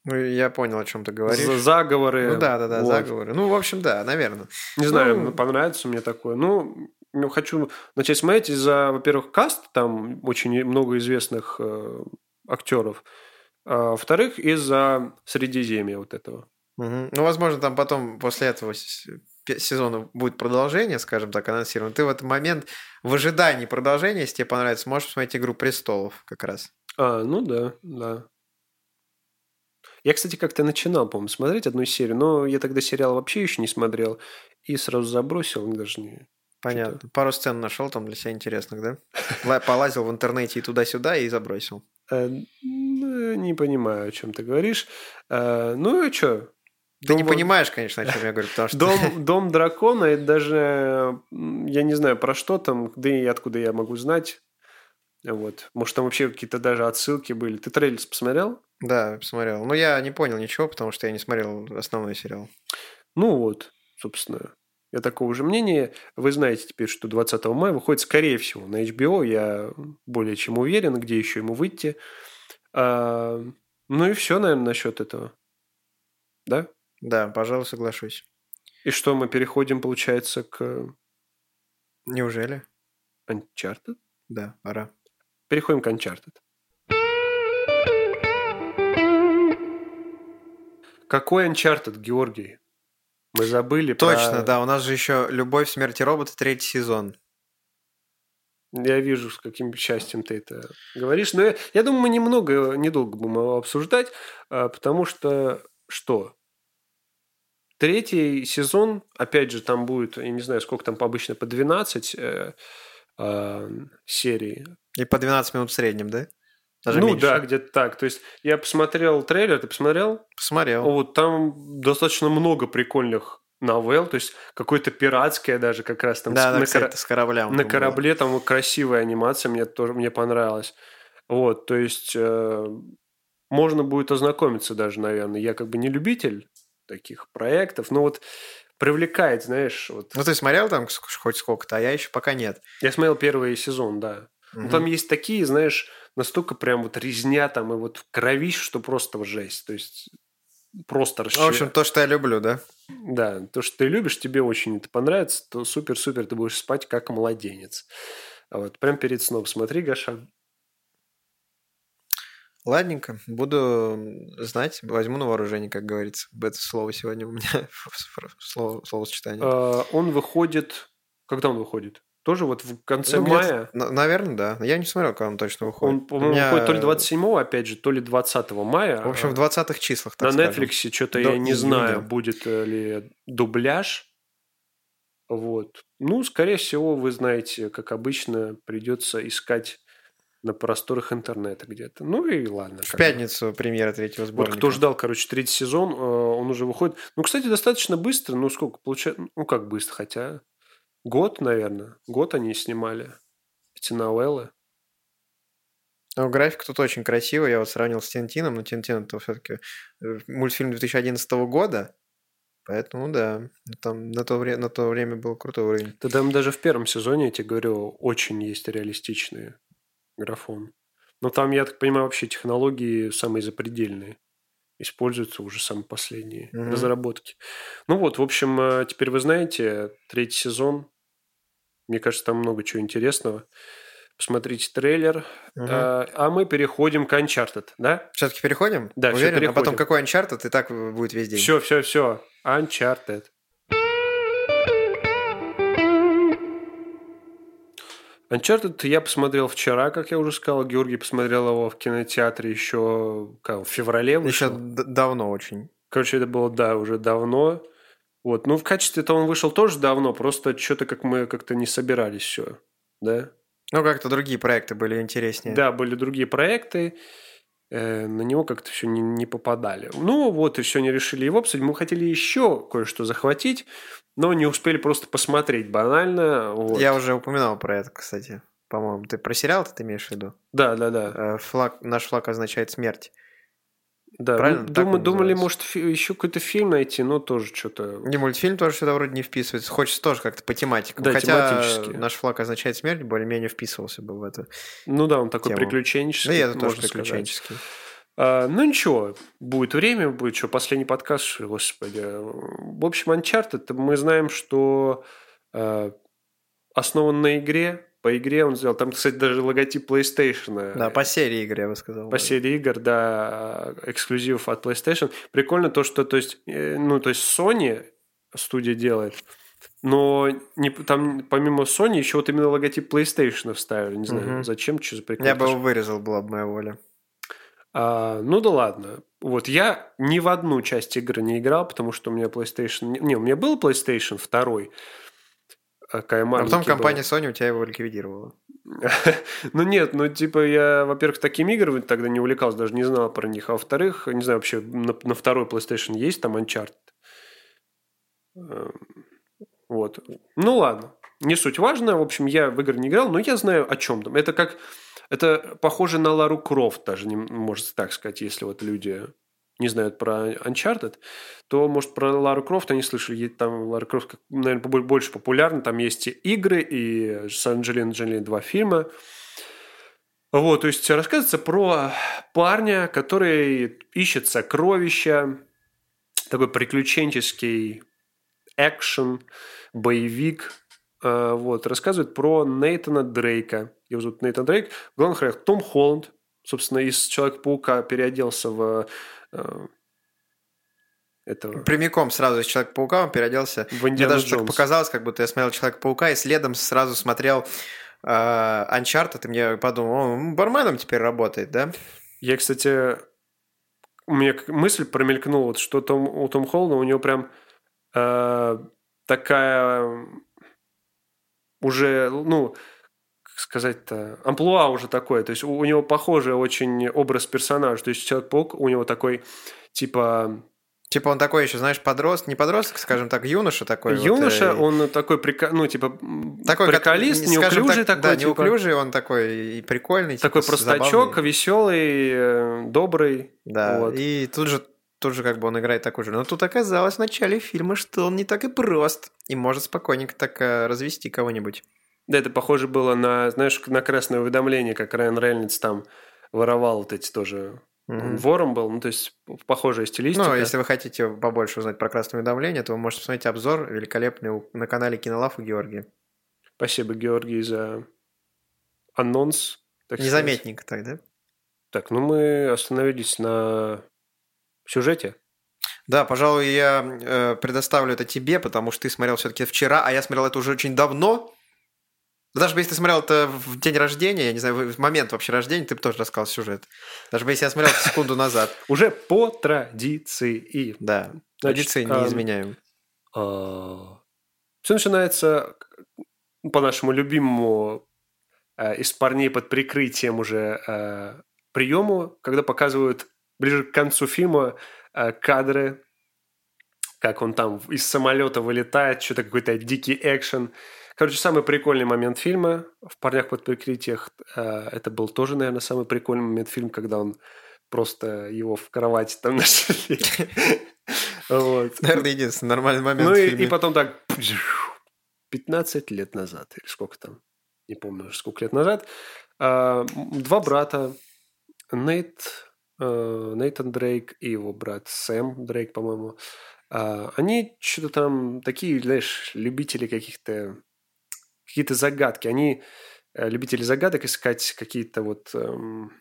Ну, я понял, о чем ты говоришь. За- Заговоры. Ну да, да, да, Вот. заговоры. Ну, в общем, да, наверное. Не знаю, Ну- понравится мне такое. Ну, ну, хочу начать смотреть из-за, во-первых, каст, там очень много известных э, актеров. А во-вторых, из-за Средиземья вот этого. Мгм. Ну, возможно, там потом после этого сезона будет продолжение, скажем так, анонсировано. Ты в этот момент в ожидании продолжения, если тебе понравится, можешь посмотреть «Игру престолов» как раз. А, ну да, да. Я, кстати, как-то начинал, по-моему, смотреть одну серию, но я тогда сериал вообще еще не смотрел. и сразу забросил, даже не... Понятно. Пару сцен нашел там для себя интересных, да? Полазил в интернете и туда-сюда и забросил. Э, не понимаю, о чем ты говоришь. Э, ну и что? Ты дом... не понимаешь, конечно, о чем я говорю, потому что... Дом, дом дракона, это даже, я не знаю, про что там, да и откуда я могу знать. Вот. Может, там вообще какие-то даже отсылки были. Ты трейлер посмотрел? Да, посмотрел. Но я не понял ничего, потому что я не смотрел основной сериал. Ну вот, собственно, я такого же мнения. Вы знаете теперь, что 20 мая выходит, скорее всего, на HBO. Я более чем уверен, где еще ему выйти. А, ну и все, наверное, насчет этого. Да? Да, пожалуй, соглашусь. И что, мы переходим, получается, к... Неужели? Uncharted? Да, пора. Переходим к Uncharted. Какой Uncharted, Георгий? Мы забыли Точно, про... да. У нас же еще «Любовь, смерть и роботы» третий сезон. Я вижу, с каким счастьем ты это говоришь. Но я, я думаю, мы немного, недолго будем его обсуждать, а, потому что что? Третий сезон, опять же, там будет, я не знаю, сколько там обычно, по 12 э, серий. И по 12 минут в среднем, да? Даже ну меньше. да, где-то так. То есть я посмотрел трейлер, ты посмотрел? Посмотрел. Вот там достаточно много прикольных новелл, то есть какое-то пиратское даже как раз там да, с, да, на, кстати, с кораблем. На корабле было. там красивая анимация, мне тоже мне понравилась. Вот, то есть э, можно будет ознакомиться даже, наверное. Я как бы не любитель таких проектов, но вот привлекает, знаешь, вот. Ну ты смотрел там хоть сколько-то, а я еще пока нет. Я смотрел первый сезон, да. Угу. Ну, там есть такие, знаешь, настолько прям вот резня там и вот кровищ, что просто жесть. То есть просто расчет. В общем, то, что я люблю, да? Да, то, что ты любишь, тебе очень это понравится, то супер-супер, ты будешь спать как младенец. Вот, прям перед сном смотри, Гаша. Ладненько, буду знать, возьму на вооружение, как говорится. Это слово сегодня у меня, [LAUGHS] слово, словосочетание. А, он выходит... Когда он выходит? Тоже вот в конце ну, мая? Наверное, да. Я не смотрел, когда он точно выходит. Он, по-моему, меня... выходит то ли 27 опять же, то ли 20 мая. В общем, в 20-х числах, так На Netflix что-то я не знаю, будет ли дубляж. Вот. Ну, скорее всего, вы знаете, как обычно, придется искать на просторах интернета где-то. Ну и ладно. В пятницу бы. премьера третьего сборника. Вот кто ждал, короче, третий сезон, э, он уже выходит. Ну, кстати, достаточно быстро. Ну, сколько получается? Ну, как быстро, хотя... Год, наверное. Год они снимали. Эти новеллы. Ну, график тут очень красивый. Я вот сравнил с Тинтином, но Тинтин это все-таки э, мультфильм 2011 года. Поэтому да, там на то, время, на то время был крутой уровень. Да там даже в первом сезоне, я тебе говорю, очень есть реалистичные графон. Но там, я так понимаю, вообще технологии самые запредельные. Используются уже самые последние mm-hmm. разработки. Ну вот, в общем, э, теперь вы знаете, третий сезон мне кажется, там много чего интересного. Посмотрите трейлер. Угу. А, а мы переходим к Uncharted, да? Все-таки переходим? Да, Уверен? все переходим. А потом какой Uncharted, и так будет весь день. Все, все, все. Uncharted. Uncharted я посмотрел вчера, как я уже сказал. Георгий посмотрел его в кинотеатре еще как, в феврале. Вышел. Еще давно очень. Короче, это было, да, уже давно. Вот. Ну, в качестве-то он вышел тоже давно, просто что-то как мы как-то не собирались все, да? Ну, как-то другие проекты были интереснее. Да, были другие проекты, э, на него как-то все не, не попадали. Ну, вот и все, не решили его обсудить. Мы хотели еще кое-что захватить, но не успели просто посмотреть банально. Вот. Я уже упоминал про это, кстати, по-моему. Ты про сериал ты имеешь в виду? Да, да, да. Э, флаг, наш флаг означает смерть. Да, Правильно? Дум, думали, может, еще какой-то фильм найти, но тоже что-то... Не, мультфильм тоже сюда вроде не вписывается. Хочется тоже как-то по тематике. Да, Хотя тематически. наш флаг означает смерть, более-менее вписывался бы в это. Ну да, он такой тему. приключенческий. Да, это тоже приключенческий. А, ну ничего, будет время, будет что, последний подкаст, господи. В общем, Uncharted, мы знаем, что э, основан на игре, по игре он сделал. Там, кстати, даже логотип PlayStation. Да, по серии игр, я бы сказал. По серии игр, да, эксклюзив от PlayStation. Прикольно то, что, то есть, э, ну, то есть Sony студия делает, но не, там помимо Sony еще вот именно логотип PlayStation вставили. Не знаю, угу. зачем, что за прикол. Я бы его вырезал, была бы моя воля. А, ну да ладно. Вот я ни в одну часть игры не играл, потому что у меня PlayStation... Не, у меня был PlayStation 2, а потом компания был. Sony у тебя его ликвидировала. [LAUGHS] ну нет, ну типа я, во-первых, такими играми тогда не увлекался, даже не знал про них. А во-вторых, не знаю, вообще на, на второй PlayStation есть там Uncharted. Эм, вот. Ну ладно. Не суть важно. В общем, я в игры не играл, но я знаю о чем там. Это как... Это похоже на Лару Крофт даже, не, можно так сказать, если вот люди не знают про Uncharted, то, может, про Лару Крофт они слышали. Там Лара Крофт, наверное, больше популярна. Там есть и игры, и с Анджелиной Джоли два фильма. Вот, то есть рассказывается про парня, который ищет сокровища, такой приключенческий экшен, боевик. А, вот, рассказывает про Нейтана Дрейка. Его зовут Нейтан Дрейк. В главных ролях Том Холланд, собственно, из Человека-паука переоделся в Э, этого... Прямиком сразу из Человека-паука он переоделся. В Мне даже Джонс. показалось, как будто я смотрел Человека-паука и следом сразу смотрел э, Uncharted, и мне подумал, он барменом теперь работает, да? Я, кстати, у меня мысль промелькнула, вот, что Том, у Том Холланда у него прям э, такая уже, ну, сказать-то, амплуа уже такое. То есть у, у него похожий очень образ персонажа. То есть Человек-паук у него такой, типа... Типа он такой еще, знаешь, подрост, не подросток, скажем так, юноша такой. Юноша, вот, он такой, прика... ну, типа, такой приколист, неуклюжий так, такой. Да, типа... неуклюжий, он такой и прикольный. Такой типа, простачок, забавный. веселый, э, добрый. Да, вот. и тут же тут же как бы он играет такой же. Но тут оказалось в начале фильма, что он не так и прост. И может спокойненько так э, развести кого-нибудь. Да, это похоже было на, знаешь, на красное уведомление, как Райан Рейнольдс там воровал вот эти тоже Mm-hmm. вором был, ну, то есть похожая стилистика. Ну, если вы хотите побольше узнать про красное уведомление, то вы можете посмотреть обзор великолепный на канале Кинолав у Георгия. Спасибо, Георгий, за анонс. Так Незаметненько так, да? Так, ну мы остановились на сюжете. Да, пожалуй, я э, предоставлю это тебе, потому что ты смотрел все-таки вчера, а я смотрел это уже очень давно. Даже если ты смотрел это в день рождения, я не знаю, в момент вообще рождения, ты бы тоже рассказал сюжет. Даже если я смотрел секунду назад. [LAUGHS] Уже по традиции. Да, традиции не изменяем. А, Все начинается по нашему любимому э, из парней под прикрытием уже э, приему, когда показывают ближе к концу фильма э, кадры, как он там из самолета вылетает, что-то какой-то дикий экшен. Короче, самый прикольный момент фильма в «Парнях под прикрытиях» э, это был тоже, наверное, самый прикольный момент фильма, когда он просто его в кровати там [LAUGHS] нашли. Вот. Наверное, единственный нормальный момент Ну и, и потом так 15 лет назад, или сколько там, не помню уже сколько лет назад, э, два брата, Нейт, Нейтан Дрейк и его брат Сэм Дрейк, по-моему, они что-то там такие, знаешь, любители каких-то какие-то загадки. Они э, любители загадок искать какие-то вот эм,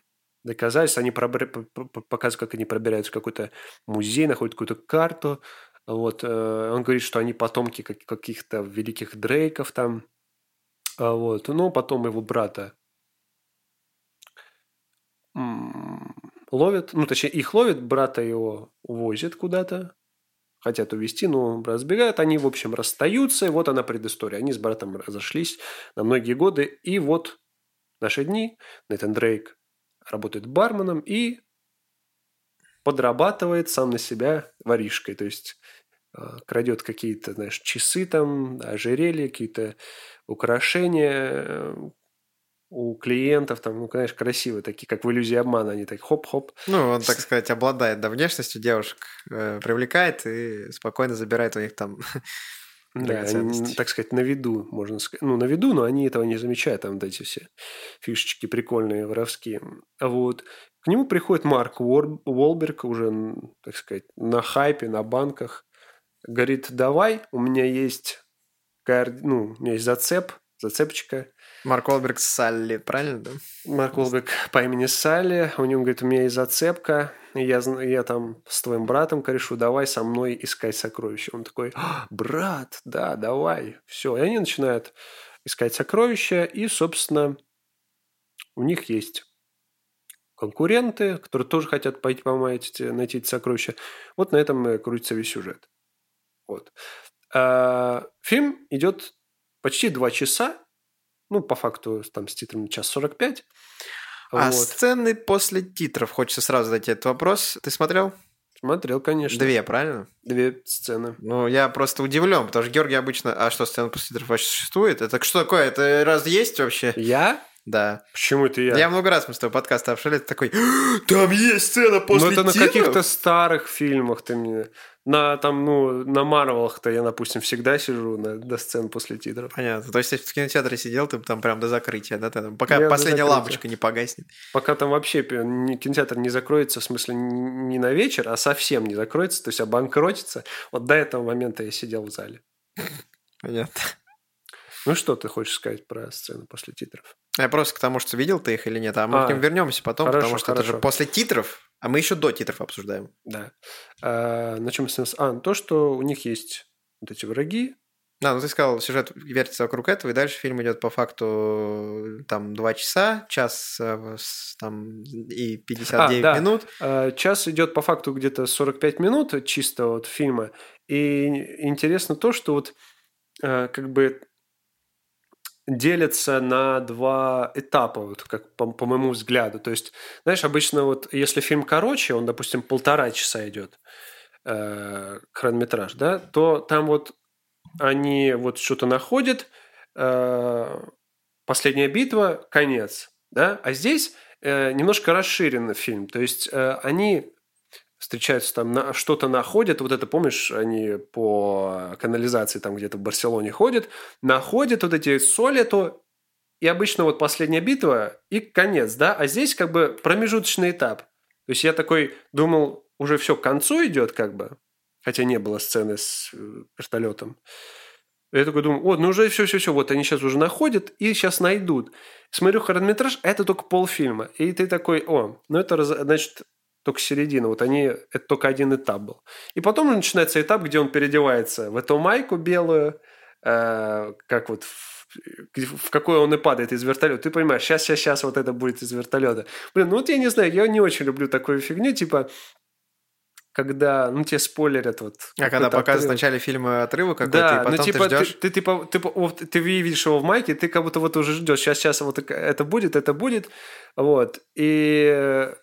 доказательства. Они пробр... показывают, как они пробираются в какой-то музей, находят какую-то карту. Вот. Э, он говорит, что они потомки каких-то великих Дрейков там. А вот. Ну, потом его брата ловят, ну, точнее, их ловят, брата его увозят куда-то, хотят увести, но разбегают. Они, в общем, расстаются, и вот она предыстория. Они с братом разошлись на многие годы, и вот наши дни Нейтан Дрейк работает барменом и подрабатывает сам на себя воришкой, то есть э, крадет какие-то, знаешь, часы там, ожерелья, какие-то украшения, у клиентов, там, ну, конечно, красивые, такие, как в иллюзии обмана, они так хоп-хоп. Ну, он, так сказать, обладает, да, внешностью девушек, э, привлекает и спокойно забирает у них там [LAUGHS] да, они, так сказать, на виду, можно сказать. Ну, на виду, но они этого не замечают, там вот эти все фишечки прикольные, воровские. Вот к нему приходит Марк Уолберг уже, так сказать, на хайпе, на банках. Говорит, давай, у меня есть, ну, у меня есть зацеп, зацепочка – Марк Уолберг Салли, правильно, да? Марк Уолберг по имени Салли. У него, говорит, у меня есть зацепка. Я, я там с твоим братом корешу, давай со мной искать сокровища. Он такой, «А, брат, да, давай. Все. И они начинают искать сокровища. И, собственно, у них есть конкуренты, которые тоже хотят пойти помыть, найти эти сокровища. Вот на этом крутится весь сюжет. Вот. А, фильм идет почти два часа, ну, по факту, там, с титрами час 45. А вот. сцены после титров, хочется сразу задать этот вопрос. Ты смотрел? Смотрел, конечно. Две, правильно? Две сцены. Ну, я просто удивлен, потому что Георгий обычно... А что, сцена после титров вообще существует? Это что такое? Это раз есть вообще? Я? Да. Почему это я? Я много раз мы с тобой подкаст обшили, ты такой, там есть сцена после Ну, это на каких-то старых фильмах ты мне... На, там, ну, на Марвелах-то я, допустим, всегда сижу на, до сцен после титров. Понятно. То есть, если в кинотеатре сидел, ты там прям до закрытия, да? Ты, там, пока я последняя лампочка не погаснет. Пока там вообще кинотеатр не закроется, в смысле, не на вечер, а совсем не закроется, то есть обанкротится. Вот до этого момента я сидел в зале. Понятно. Ну, что ты хочешь сказать про сцену после титров? Я просто к тому, что видел ты их или нет, а мы а, к ним вернемся потом, хорошо, потому что хорошо. это же после титров, а мы еще до титров обсуждаем. Да. А, на чем с А, то, что у них есть вот эти враги. Да, ну ты сказал, сюжет вертится вокруг этого, и дальше фильм идет по факту там два часа, час э, там и 59 а, да. минут. А, час идет по факту где-то 45 минут чисто вот фильма. И интересно то, что вот э, как бы делятся на два этапа, вот как по, по моему взгляду. То есть, знаешь, обычно вот если фильм короче, он, допустим, полтора часа идет э, хронометраж, да, то там вот они вот что-то находят, э, последняя битва, конец, да, а здесь э, немножко расширен фильм, то есть э, они встречаются там, на, что-то находят, вот это, помнишь, они по канализации там где-то в Барселоне ходят, находят вот эти соль эту, и обычно вот последняя битва и конец, да, а здесь как бы промежуточный этап. То есть я такой думал, уже все к концу идет как бы, хотя не было сцены с э, вертолетом. Я такой думаю, вот, ну уже все-все-все, вот они сейчас уже находят и сейчас найдут. Смотрю хронометраж, а это только полфильма. И ты такой, о, ну это, значит, только середина. Вот они, это только один этап был. И потом начинается этап, где он переодевается в эту майку белую, э, как вот в, в какой он и падает из вертолета. Ты понимаешь, сейчас, сейчас, сейчас вот это будет из вертолета. Блин, ну вот я не знаю, я не очень люблю такую фигню, типа когда, ну, тебе спойлерят вот. А когда показывают в начале фильма отрывок какой-то, да, и потом ну, типа, ты ждешь? Ты, ты, типа, ты, ты, ты видишь его в майке, ты как будто вот уже ждешь, сейчас, сейчас вот это будет, это будет, вот. И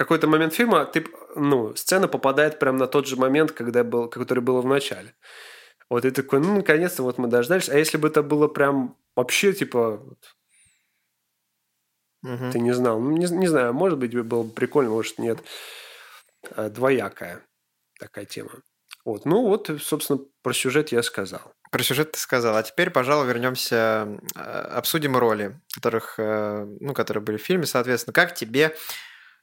какой-то момент фильма ты, ну, сцена попадает прямо на тот же момент, когда был, который был в начале. Вот и такой, ну, наконец-то вот мы дождались. А если бы это было прям вообще, типа, угу. ты не знал, ну, не, не знаю, может быть, было бы прикольно, может, нет. А, двоякая такая тема. Вот, ну вот, собственно, про сюжет я сказал. Про сюжет ты сказал. А теперь, пожалуй, вернемся, а, обсудим роли, которых, э, ну, которые были в фильме, соответственно. Как тебе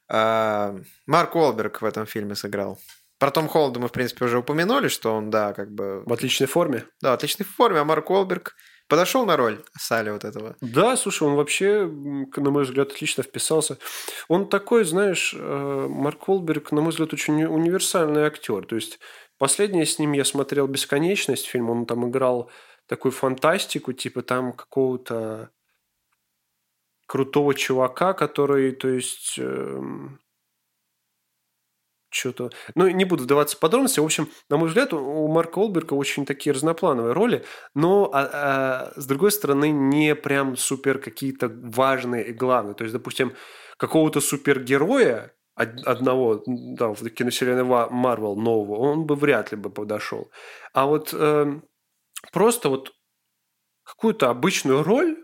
Марк Уолберг в этом фильме сыграл. Про Том Холланда мы, в принципе, уже упомянули, что он, да, как бы... В отличной форме. Да, в отличной форме, а Марк Уолберг подошел на роль Салли вот этого. Да, слушай, он вообще, на мой взгляд, отлично вписался. Он такой, знаешь, э, Марк Уолберг, на мой взгляд, очень универсальный актер. То есть, последнее с ним я смотрел «Бесконечность» фильм, он там играл такую фантастику, типа там какого-то крутого чувака, который, то есть, эм, что-то... Ну, не буду вдаваться в подробности. В общем, на мой взгляд, у Марка Олберга очень такие разноплановые роли, но, а, а, с другой стороны, не прям супер какие-то важные и главные. То есть, допустим, какого-то супергероя, одного да, в киновселенной Марвел нового, он бы вряд ли бы подошел. А вот э, просто вот какую-то обычную роль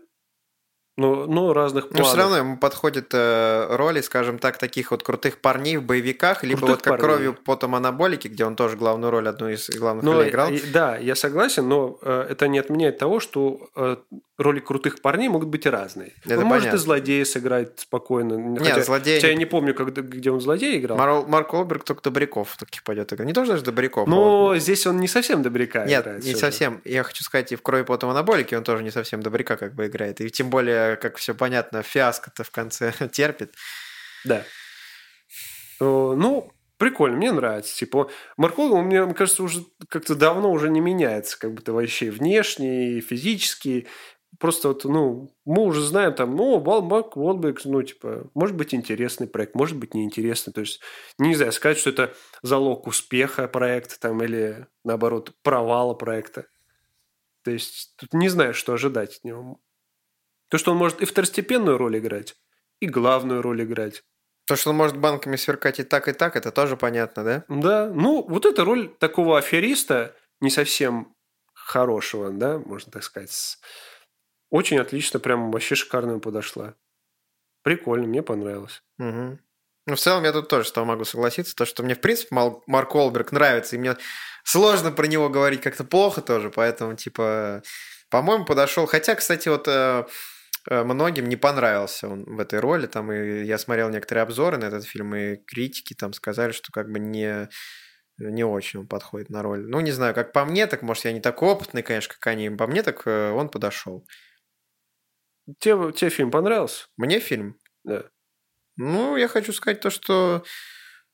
но, но разных планов. Но все равно ему подходят э, роли, скажем так, таких вот крутых парней в боевиках, либо крутых вот как парней. кровью потом анаболики, где он тоже главную роль, одну из главных но, ролей играл. Да, я согласен, но э, это не отменяет того, что э, роли крутых парней могут быть и разные. Это он понятно. может и злодея сыграть спокойно. Нет, хотя, злодей... Хотя я не помню, как, где он злодей играл. Мар... Марк Олберг только Добряков таких пойдет играть. Не тоже даже Добряков. Но а вот... здесь он не совсем Добряка Нет, играет. не совсем. Я хочу сказать, и в крови потом анаболики он тоже не совсем Добряка как бы играет. И тем более, как все понятно, понятно, фиаско-то в конце [LAUGHS] терпит. Да. Ну, прикольно, мне нравится. Типа, Маркова, мне кажется, уже как-то давно уже не меняется, как будто вообще внешне, физически. Просто вот, ну, мы уже знаем там, ну, Валмак, Волбек, ну, типа, может быть интересный проект, может быть неинтересный. То есть, не знаю, сказать, что это залог успеха проекта там или, наоборот, провала проекта. То есть, тут не знаю, что ожидать от него. То, что он может и второстепенную роль играть, и главную роль играть. То, что он может банками сверкать и так, и так, это тоже понятно, да? Да, ну, вот эта роль такого афериста, не совсем хорошего, да, можно так сказать, очень отлично, прям вообще шикарно подошла. Прикольно, мне понравилось. Угу. Ну, в целом, я тут тоже с тобой могу согласиться. То, что мне, в принципе, Марк Олберг нравится, и мне сложно про него говорить как-то плохо тоже, поэтому, типа, по-моему, подошел. Хотя, кстати, вот э, э, многим не понравился он в этой роли. Там и я смотрел некоторые обзоры на этот фильм, и критики там сказали, что как бы не не очень он подходит на роль. Ну, не знаю, как по мне, так, может, я не такой опытный, конечно, как они. По мне, так э, он подошел. Тебе, тебе фильм понравился? Мне фильм? Да. Ну, я хочу сказать то, что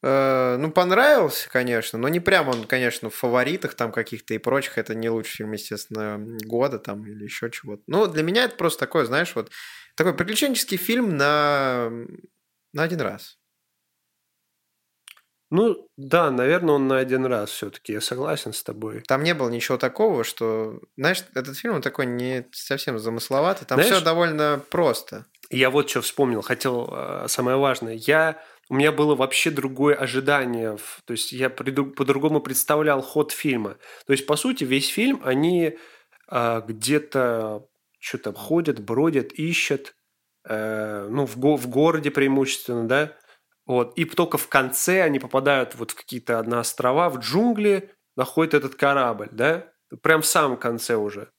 э, ну, понравился, конечно, но не прям он, конечно, в фаворитах там каких-то и прочих. Это не лучший фильм, естественно, года там или еще чего-то. Ну, для меня это просто такое, знаешь, вот такой приключенческий фильм на, на один раз. Ну, да, наверное, он на один раз все-таки, я согласен с тобой. Там не было ничего такого, что... Знаешь, этот фильм он такой не совсем замысловатый, там все довольно просто. Я вот что вспомнил, хотел э, самое важное. Я у меня было вообще другое ожидание. То есть я по-другому представлял ход фильма. То есть, по сути, весь фильм они э, где-то что-то ходят, бродят, ищут. Э, ну, в, го- в городе преимущественно, да. Вот. И только в конце они попадают вот в какие-то на острова, в джунгли, находят этот корабль, да? Прям в самом конце уже.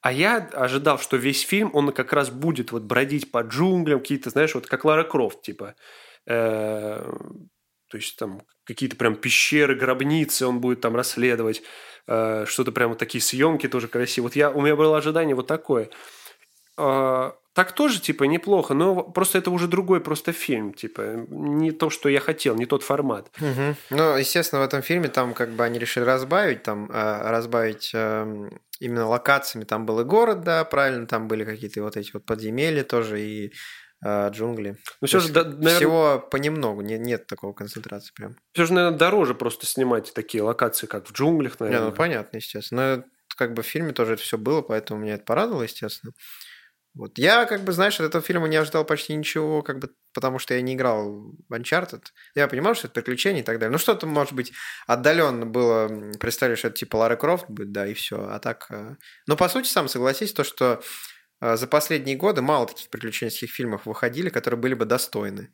А я ожидал, что весь фильм, он как раз будет вот бродить по джунглям, какие-то, знаешь, вот как Лара Крофт, типа. Э, то есть там какие-то прям пещеры, гробницы он будет там расследовать. Э, что-то прям вот такие съемки тоже красивые. Вот я, у меня было ожидание вот такое. А, так тоже, типа, неплохо, но просто это уже другой просто фильм, типа, не то, что я хотел, не тот формат. Угу. Ну, естественно, в этом фильме там как бы они решили разбавить, там, э, разбавить э, именно локациями. Там был и город, да, правильно, там были какие-то вот эти вот подземелья тоже, и э, джунгли. Ну, все же, да, наверное... Всего понемногу, не, нет такого концентрации прям. Все же, наверное, дороже просто снимать такие локации, как в джунглях, наверное. Не, ну, понятно, естественно. Но как бы в фильме тоже это все было, поэтому меня это порадовало, естественно. Вот. Я, как бы, знаешь, от этого фильма не ожидал почти ничего, как бы, потому что я не играл в Uncharted. Я понимал, что это приключения и так далее. Ну, что-то, может быть, отдаленно было, представили, что это типа Лара Крофт будет, да, и все. А так... Э, но, по сути, сам согласись, то, что э, за последние годы мало таких приключенческих фильмов выходили, которые были бы достойны.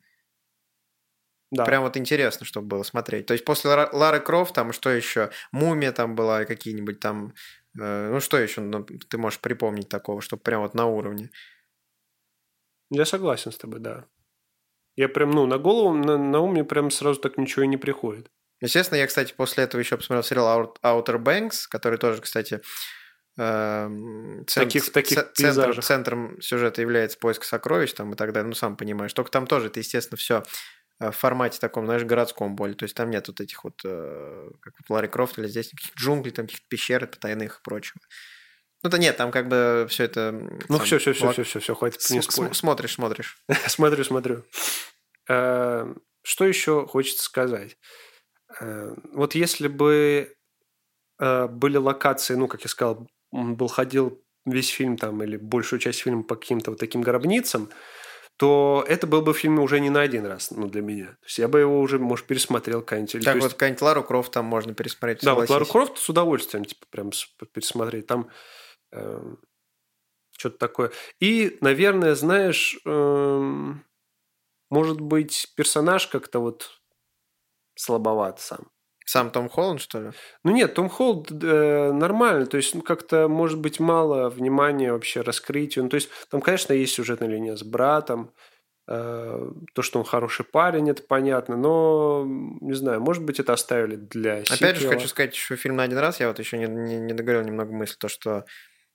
Да. Прям вот интересно, чтобы было смотреть. То есть после Лары Крофт, там что еще? Мумия там была, какие-нибудь там ну, что еще ну, ты можешь припомнить такого, чтобы прям вот на уровне? Я согласен с тобой, да. Я прям, ну, на голову, на, на ум мне прям сразу так ничего и не приходит. Естественно, я, кстати, после этого еще посмотрел сериал Outer Banks, который тоже, кстати, э, цент, таких, таких центром, центром сюжета является поиск сокровищ там и так далее. Ну, сам понимаешь. Только там тоже это, естественно, все Э, в формате таком, знаешь, городском более. То есть там нет вот этих вот, э, как вот Ларри Крофт или здесь каких-то джунглей, там каких-то пещер потайных и прочего. Ну-то нет, там как бы все это... Ну все, все, все, все, все, все, хватит не Смотришь, смотришь. [LAUGHS] смотрю, смотрю. Э, что еще хочется сказать? Вот если бы были локации, ну, как я сказал, был ходил весь фильм там или большую часть фильма по каким-то вот таким гробницам, то это был бы фильм уже не на один раз, ну, для меня. То есть я бы его уже, может, пересмотрел какая-нибудь. Так, вот есть... какая-нибудь Лару Крофт там можно пересмотреть. Да, вот Лару Крофт с удовольствием, типа, прям пересмотреть. Там э, что-то такое. И, наверное, знаешь, э, может быть, персонаж как-то вот слабоват сам. Сам Том Холланд, что ли? Ну нет, Том Холланд э, нормально, то есть ну, как-то, может быть, мало внимания вообще раскрытию. Ну, то есть там, конечно, есть сюжетная линия с братом, э, то, что он хороший парень, это понятно, но, не знаю, может быть, это оставили для Опять сиквела. же, хочу сказать, что фильм на один раз, я вот еще не, не, не договорил немного мысль, то, что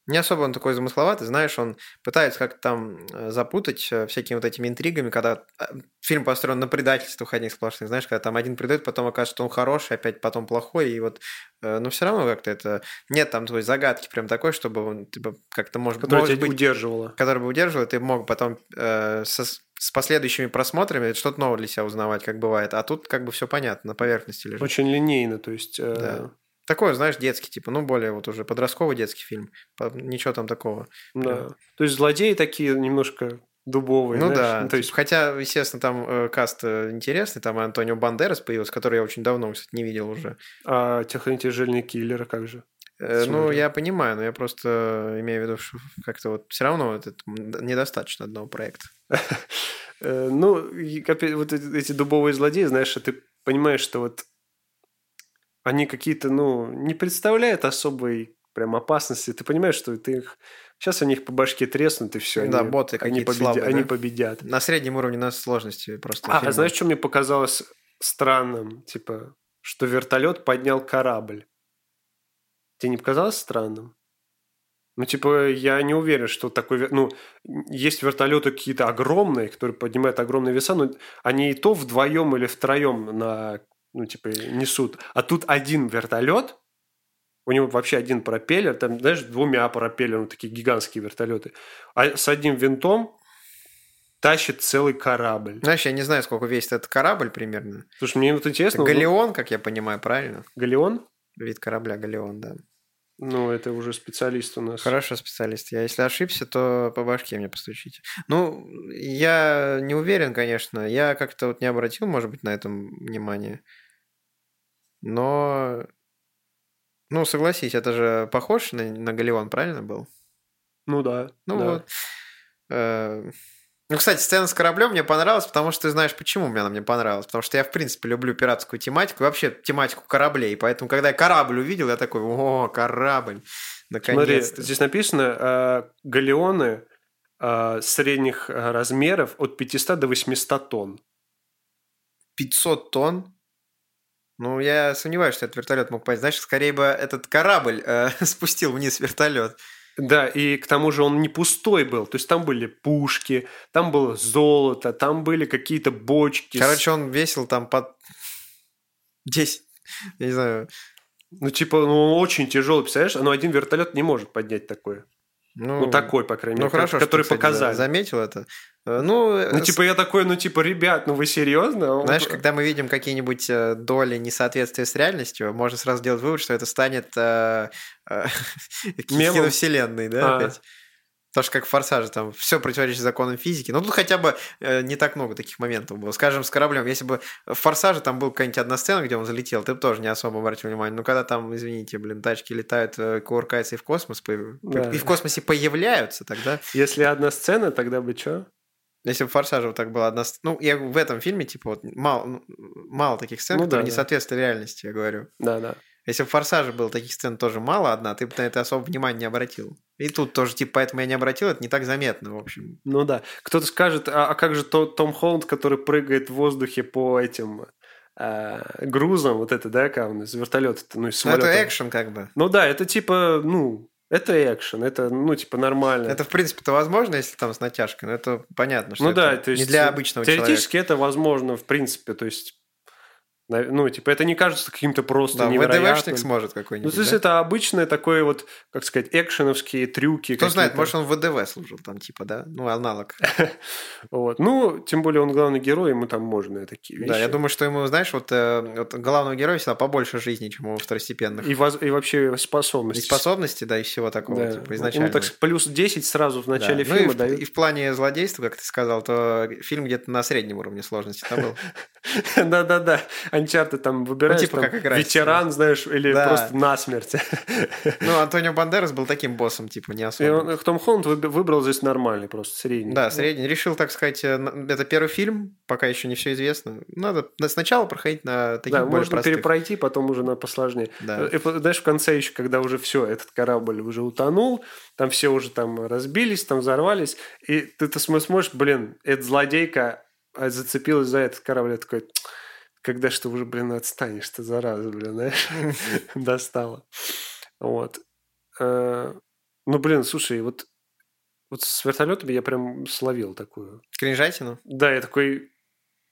Не особо он такой замысловатый, знаешь, он пытается как-то там э, запутать э, всякими вот этими интригами, когда э, фильм построен на предательствах одних сплошных, знаешь, когда там один предает, потом окажется, что он хороший, опять потом плохой, и вот, но все равно как-то это, нет там твоей загадки прям такой, чтобы он, типа, как-то, может, Которая может тебя быть, удерживала. который бы удерживал, ты мог потом э, со, с последующими просмотрами что-то новое для себя узнавать, как бывает, а тут как бы все понятно, на поверхности лежит. Очень линейно, то есть... э, Да. Такой, знаешь, детский, типа, ну, более вот уже подростковый детский фильм. Ничего там такого. да. То есть злодеи такие немножко дубовые, Ну знаешь, да, ну, то есть хотя, естественно, там э, каст э, интересный, там Антонио Бандерас появился, который я очень давно, кстати, не видел уже. а технотяжельные киллеры как же? Э, ну, я понимаю, но я просто имею в виду, что как-то вот все равно это недостаточно одного проекта. [LAUGHS] Э, Ну, вот эти, эти дубовые злодеи, знаешь, ты понимаешь, что вот они какие-то, ну, не представляют особой прям опасности. Ты понимаешь, что ты их... Сейчас они их по башке треснут, и все. Да, они, боты они, какие-то победя- слабые, они да? победят. На среднем уровне на сложности просто. А, фильма. знаешь, что мне показалось странным? Типа, что вертолет поднял корабль. Тебе не показалось странным? Ну, типа, я не уверен, что такой... Ну, есть вертолеты какие-то огромные, которые поднимают огромные веса, но они и то вдвоем или втроем на, ну, типа, несут. А тут один вертолет, у него вообще один пропеллер, там, знаешь, двумя пропеллерами, такие гигантские вертолеты. А с одним винтом тащит целый корабль. Знаешь, я не знаю, сколько весит этот корабль примерно. Слушай, мне вот интересно... вот Галеон, как я понимаю, правильно? Галеон? Вид корабля Галеон, да. Ну, это уже специалист у нас. Хорошо, специалист. Я если ошибся, то по башке мне постучите. Ну, я не уверен, конечно. Я как-то вот не обратил, может быть, на этом внимание. Но, ну, согласись, это же похож на, на Галеон, правильно был? Ну да. Ну да. вот. Э, Ну, кстати, сцена с кораблем мне понравилась, потому что ты знаешь, почему мне она мне понравилась. Потому что я, в принципе, люблю пиратскую тематику, и вообще тематику кораблей. Поэтому, когда я корабль увидел, я такой, о, корабль. Смотри, Наконец-то. здесь написано э, галеоны э, средних размеров от 500 до 800 тонн. 500 тонн. Ну, я сомневаюсь, что этот вертолет мог пасть. Значит, скорее бы этот корабль э, [LAUGHS] спустил вниз вертолет. Да, и к тому же он не пустой был. То есть там были пушки, там было золото, там были какие-то бочки. Короче, он весил там под [LAUGHS] 10, я не знаю. Ну, типа, ну, очень тяжелый, представляешь? Но один вертолет не может поднять такое. Ну, Ну, такой, по крайней Ну, мере, хорошо, который что, кстати, показали. за- заметил это. Э, Ну, Ну, э, типа, я такой, ну, типа, ребят, ну вы серьезно? Знаешь, когда мы видим какие-нибудь э, доли несоответствия с реальностью, можно сразу сделать вывод, что это станет э, э, [LAUGHS] киновселенной, да, А. опять? Потому что как в «Форсаже» там все противоречит законам физики. Но тут хотя бы э, не так много таких моментов было. Скажем, с кораблем. Если бы в «Форсаже» там была какая-нибудь одна сцена, где он залетел, ты бы тоже не особо обратил внимание. Но когда там, извините, блин, тачки летают, э, кувыркаются и в космос, появ- Да. и в космосе появляются, тогда Если одна сцена, тогда бы что? если бы «Форсаже» вот так была одна... Ну, я в этом фильме, типа, вот мало, ну, мало таких сцен, Ну которые да, не да. соответствуют реальности, я говорю. Да, да. Если в «Форсаже» было таких сцен тоже мало одна, ты бы на это особо внимания не обратил. И тут тоже, типа, поэтому я не обратил, это не так заметно, в общем. Ну да. Кто-то скажет, а, а как же то- Том Холланд, который прыгает в воздухе по этим э, грузам, вот это, да, как он из вертолета, ну, из Ну, это самолета. экшен, как бы. Ну да, это типа, ну, это экшен, это, ну, типа, нормально. Это, в принципе-то, возможно, если там с натяжкой, но это понятно, что ну это да, то есть не для обычного человека. Теоретически это возможно, в принципе, то есть, ну, типа, это не кажется каким-то просто Да, невероятным. ВДВшник сможет Ну, какой-нибудь, то есть да? это обычное такое вот, как сказать, экшеновские трюки. Кто знает, может, он в ВДВ служил там, типа, да? Ну, аналог. [LAUGHS] Вот. Ну, тем более он главный герой, ему там можно такие вещи. Да, я думаю, что ему, знаешь, вот, э, вот главного героя всегда побольше жизни, чем у второстепенных. И, воз- и вообще И способности. способности, да, и всего такого, Да. типа, Ну, изначально. так сказать, плюс 10 сразу в Да. начале Ну, и фильма в, дают. и в плане злодейства, как ты сказал, то фильм где-то на среднем уровне сложности там был. [LAUGHS] Да-да-да. Uncharted там выбираешь, типа, там, как играть. ветеран, знаешь, или Да. просто насмерть. Ну, Антонио Бандерас был таким боссом, типа, не И особо. он, Том Холланд выб- выбрал здесь нормальный, просто средний. Да, средний. Решил, так сказать, э, это первый фильм, пока еще не все известно. Надо на- сначала проходить на таких Да, более можно простых. перепройти, потом уже на посложнее. Да. И, знаешь, в конце еще, когда уже все, этот корабль уже утонул, там все уже там разбились, там взорвались, и ты, ты см- смотришь, блин, эта злодейка а, зацепилась за этот корабль, я такой, когда что уже, блин, отстанешь ты, зараза, блин, знаешь, [LAUGHS] достала. Вот. Э, Ну, блин, слушай, вот, вот с вертолетами я прям словил такую. Кринжатину? Да, я такой,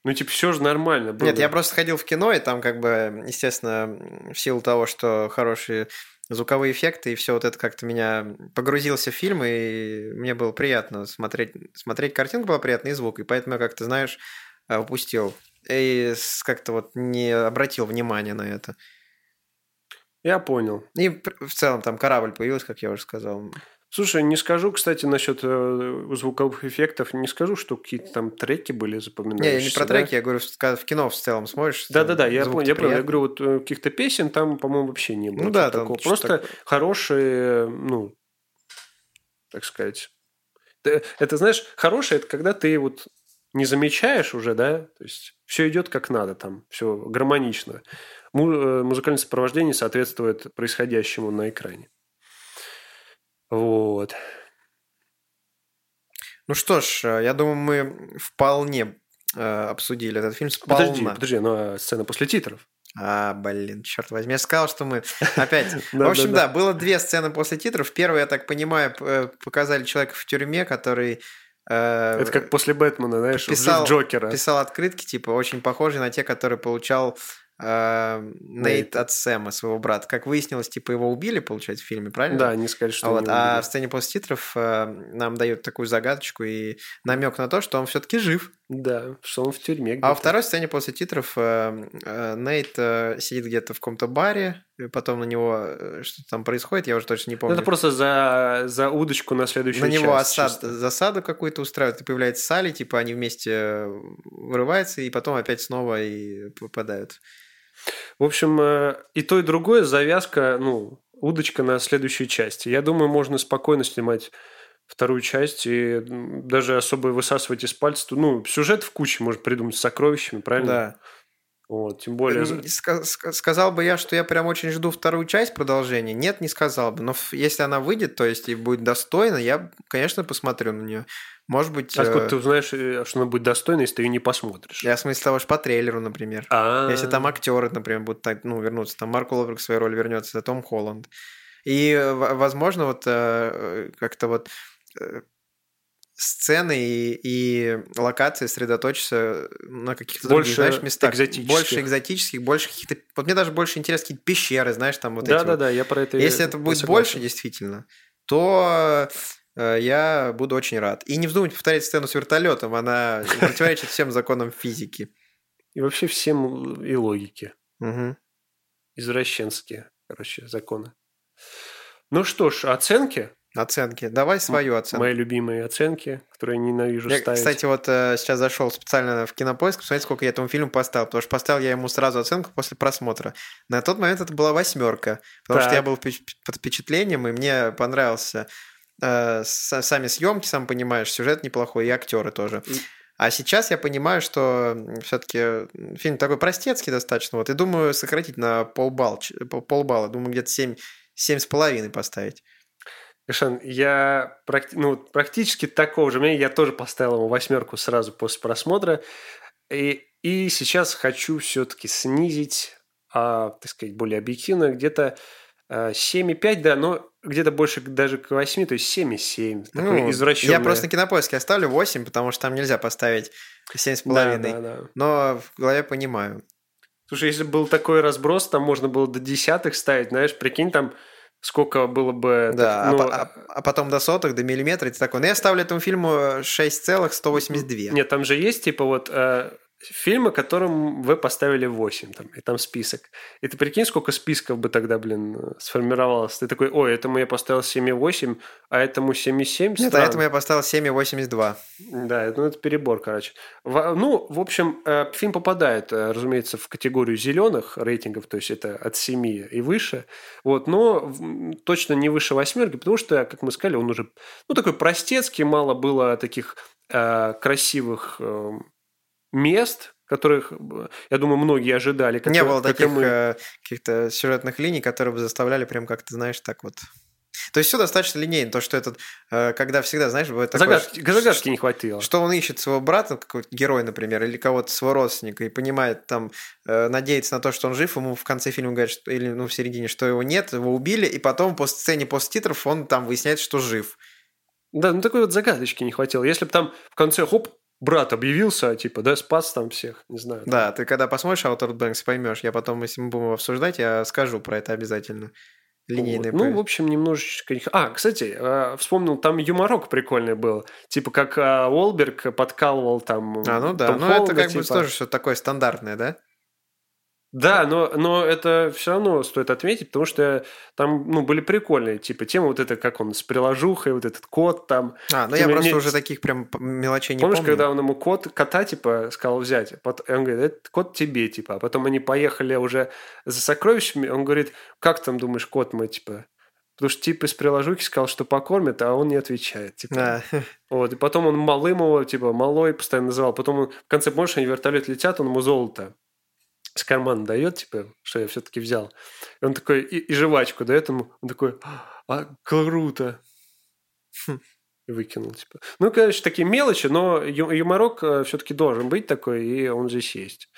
ну, типа, все же нормально было. Нет, я просто ходил в кино, и там, как бы, естественно, в силу того, что хорошие звуковые эффекты, и все вот это как-то меня погрузился в фильм, и мне было приятно смотреть. Смотреть картинку было приятно, и звук, и поэтому я как-то, знаешь, э, упустил. И как-то вот не обратил внимания на это. Я понял. И в целом там корабль появился, как я уже сказал. Слушай, не скажу, кстати, насчет э, звуковых эффектов, не скажу, что какие-то там треки были запоминающиеся. Не, я не про да? треки, я говорю, в кино в целом смотришь. Да-да-да, я понял, я понял. Я говорю, вот э, каких-то песен там, по-моему, вообще не было. Ну да, такого. Просто такое. хорошие, ну, так сказать. Это, знаешь, хорошее, это когда ты вот не замечаешь уже, да, то есть все идет как надо там, все гармонично. Э, Музыкальное сопровождение соответствует происходящему на экране. Вот. Ну что ж, э, я думаю, мы вполне э, обсудили этот фильм сполна. Подожди, подожди, ну а сцена после титров? А, блин, черт возьми, я сказал, что мы опять... [LAUGHS] В общем, да, было две сцены после титров. Первую, я так понимаю, э, показали человека в тюрьме, который э, Это как после Бэтмена, знаешь, писал- Джокера. писал открытки, типа, очень похожие на те, которые получал э, Нейт от Сэма, своего брата. Как выяснилось, типа, его убили, получается, в фильме, правильно? Да, не сказать, что Вот, а в сцене после титров э, нам дают такую загадочку и намек на то, что он все-таки жив. Да, что он в тюрьме А во второй сцене после титров Нейт сидит где-то в каком-то баре, потом на него э, что-то там происходит, я уже точно не Ну, помню. Это просто за, за удочку на следующую на него часть осад, чисто. засаду какую-то устраивают, и появляется Салли, типа они вместе э, вырываются, и потом опять снова и попадают. В общем, э, и то, и другое завязка, ну, удочка на следующей части. Я думаю, можно спокойно снимать вторую часть и даже особо высасывать из пальца. Ну, сюжет в куче можно придумать с сокровищами, правильно? Да. Вот, тем более... Сказал бы я, что я прям очень жду вторую часть продолжения. Нет, не сказал бы. Но если она выйдет, то есть и будет достойна, я, конечно, посмотрю на нее. Может быть, Откуда э, ты узнаешь, э, что она будет достойна, если ты ее не посмотришь? я в смысле того, что по трейлеру, например. А, Если там актеры, например, будут так, ну, вернуться, там Марк Уолберг свою роль вернется, Том Холланд. И, э, возможно, вот э, как-то вот сцены и, и локации сосредоточатся на каких-то Больше других, знаешь, местах. экзотических. Больше экзотических, больше каких-то... Вот мне даже больше интересны какие-то пещеры, знаешь, там вот эти вот. Да-да-да, я про это Если это будет согласен. больше, действительно, то э, я буду очень рад. И не вздумайте повторять сцену с вертолетом, она противоречит всем законам физики. И вообще всем и логике. Мгм. Извращенские, короче, законы. Ну что ж, оценки. Оценки. Давай свою оценку. Мои любимые оценки, которые я ненавижу Я, ставить. кстати, вот э, сейчас зашел специально в кинопоиск, посмотреть, сколько я этому фильму поставил, потому что поставил я ему сразу оценку после просмотра. На тот момент это была восьмерка, потому что Так. я был под впечатлением, и мне понравился э, сами съемки, сам понимаешь, сюжет неплохой, и актеры тоже. А сейчас я понимаю, что все-таки фильм такой простецкий достаточно, вот, и думаю сократить на полбалла, полбалла, думаю где-то семь, семь с половиной поставить. Гошан, я практи- ну, практически такого же мнения. Я тоже поставил ему восьмерку сразу после просмотра. И, и сейчас хочу все-таки снизить, а, так сказать, более объективно, где-то а, 7,5, да, но где-то больше даже к 8, то есть 7,7. Такое Ну, извращенное. Я просто на кинопоиске оставлю 8, потому что там нельзя поставить 7,5. Да, да, да. Но в голове понимаю. Слушай, если бы был такой разброс, там можно было до десятых ставить, знаешь, прикинь, там сколько было бы... Да, ну, а, а- а потом до сотых, до миллиметра, и ты такой. Ну, я ставлю этому фильму 6,182. Нет, там же есть, типа, вот э, фильмы, которым вы поставили 8, там, и там список. И ты прикинь, сколько списков бы тогда, блин, сформировалось. Ты такой, ой, этому я поставил 7,8, а этому 7,7. Нет, а этому я поставил 7,82. Да, ну, это перебор, короче. Во- ну, в общем, э, фильм попадает, э, разумеется, в категорию зеленых рейтингов, то есть это от 7 и выше, вот, но в- точно не выше восьмерки, потому что, как мы сказали, он уже, ну, такой простецкий, мало было таких э, красивых э, мест, которых, я думаю, многие ожидали. как Не было как таких мы. э, каких-то сюжетных линий, которые бы заставляли прям как-то, знаешь, так вот То есть все достаточно линейно, то, что этот, э, когда всегда, знаешь, бывает такое, загадки, что, загадки не хватило. Что он ищет своего брата, какой-то герой, например, или кого-то своего родственника, и понимает, там, э, надеется на то, что он жив, ему в конце фильма говорят, что, или ну, в середине, что его нет, его убили, и потом по сцене после титров он там выясняет, что жив. Да, ну такой вот загадочки не хватило. Если бы там в конце, хоп, брат объявился, типа, да, спас там всех, не знаю. Да, ты когда посмотришь Outer Banks, поймешь. Я потом, если мы будем обсуждать, я скажу про это обязательно. Линейный вот. Ну, в общем, немножечко... А, кстати, а, вспомнил, там юморок прикольный был. Типа, как а, Уолберг подкалывал там... А, ну да, ну это как типа... бы тоже что-то такое стандартное, да? Да, но, но это все равно стоит отметить, потому что там ну, были прикольные, типа, тема вот это, как он с приложухой, вот этот кот там. А, ну я просто уже таких прям мелочей не Помнишь, помню. когда он ему кот, кота, типа, сказал взять, и он говорит, это кот тебе, типа, а потом они поехали уже за сокровищами, он говорит, как там думаешь, кот мой, типа, Потому что тип из приложухи сказал, что покормит, а он не отвечает. Типа. А. [LAUGHS] Вот. И потом он малым его, типа, малой постоянно называл. Потом он, в конце, помнишь, они вертолет летят, он ему золото с кармана дает, типа, что я все-таки взял. И он такой, и, и жвачку дает ему, он такой, а, круто. Хм. И выкинул, типа. Ну, конечно, такие мелочи, но юморок э, все-таки должен быть такой, и он здесь есть.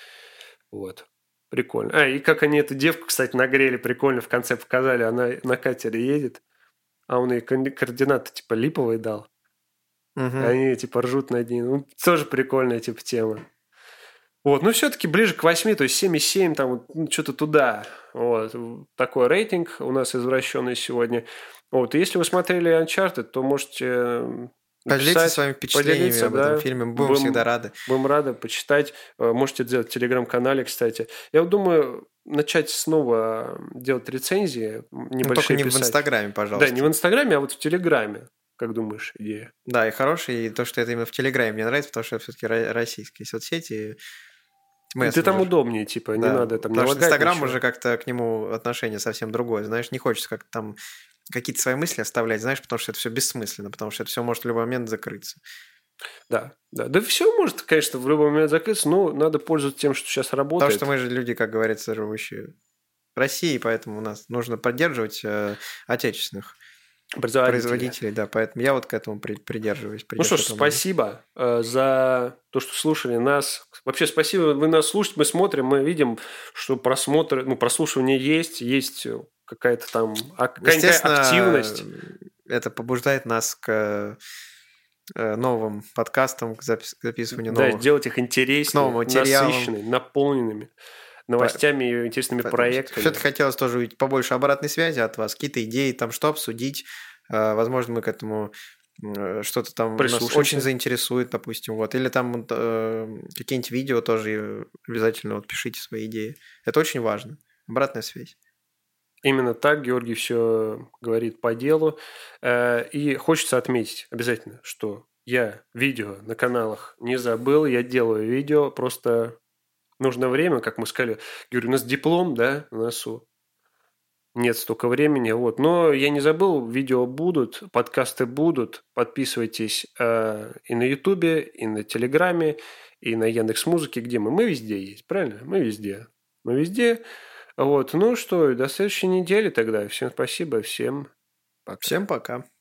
Вот. Прикольно. А, и как они эту девку, кстати, нагрели, прикольно в конце показали. Она на катере едет, а он ей координаты, типа, липовые дал. Угу. Они, типа, ржут над ней. Ну, тоже прикольная, типа, тема. Вот, ну все-таки ближе к 8, то есть 7,7, там ну, что-то туда. Вот, такой рейтинг у нас извращенный сегодня. Вот, и если вы смотрели Uncharted, то можете Поделиться своими впечатлениями об этом да. фильме. Будем, будем всегда рады. Будем рады почитать. Э, можете сделать в телеграм-канале, кстати. Я вот думаю, начать снова делать рецензии небольшие ну, только не писать. в Инстаграме, пожалуйста. Да, не в Инстаграме, а вот в Телеграме. Как думаешь, идея? Да, и хороший, и то, что это именно в Телеграме мне нравится, потому что все-таки российские соцсети, Мессенджер. Ты там удобнее, типа, не надо там Потому что Инстаграм уже как-то к нему отношение совсем другое. Знаешь, не хочется как-то там какие-то свои мысли оставлять, знаешь, потому что это все бессмысленно, потому что это все может в любой момент закрыться. Да, да. Да все может, конечно, в любой момент закрыться, но надо пользоваться тем, что сейчас работает. Потому что мы же люди, как говорится, живущие в России, поэтому у нас нужно поддерживать э, отечественных производителей. производителей. Да, поэтому я вот к этому при, придерживаюсь. Ну что ж, спасибо э, за то, что слушали нас. Вообще спасибо, вы нас слушаете, мы смотрим, мы видим, что просмотры, ну, прослушивание есть, есть какая-то там какая-то активность. Это побуждает нас к э, новым подкастам, к записыванию новых. Да, делать их интереснее, насыщенными, наполненными новостями и интересными проектами. Все-таки хотелось тоже увидеть побольше обратной связи от вас, какие-то идеи, там что обсудить. А, возможно, мы к этому э, что-то там нас очень заинтересует, допустим, вот. Или там э, какие-нибудь видео тоже обязательно вот пишите свои идеи. Это очень важно. Обратная связь. Именно так Георгий все говорит по делу. Э, и хочется отметить обязательно, что я видео на каналах не забыл, я делаю видео, просто нужно время, как мы сказали. Говорю, у нас диплом, да, на носу. Нет столько времени, вот. Но я не забыл, видео будут, подкасты будут. Подписывайтесь э, и на Ютубе, и на Телеграме, и на Яндекс Музыке, где мы. Мы везде есть, правильно? Мы везде. Мы везде. Вот. Ну что, до следующей недели тогда. Всем спасибо, всем пока. Всем пока.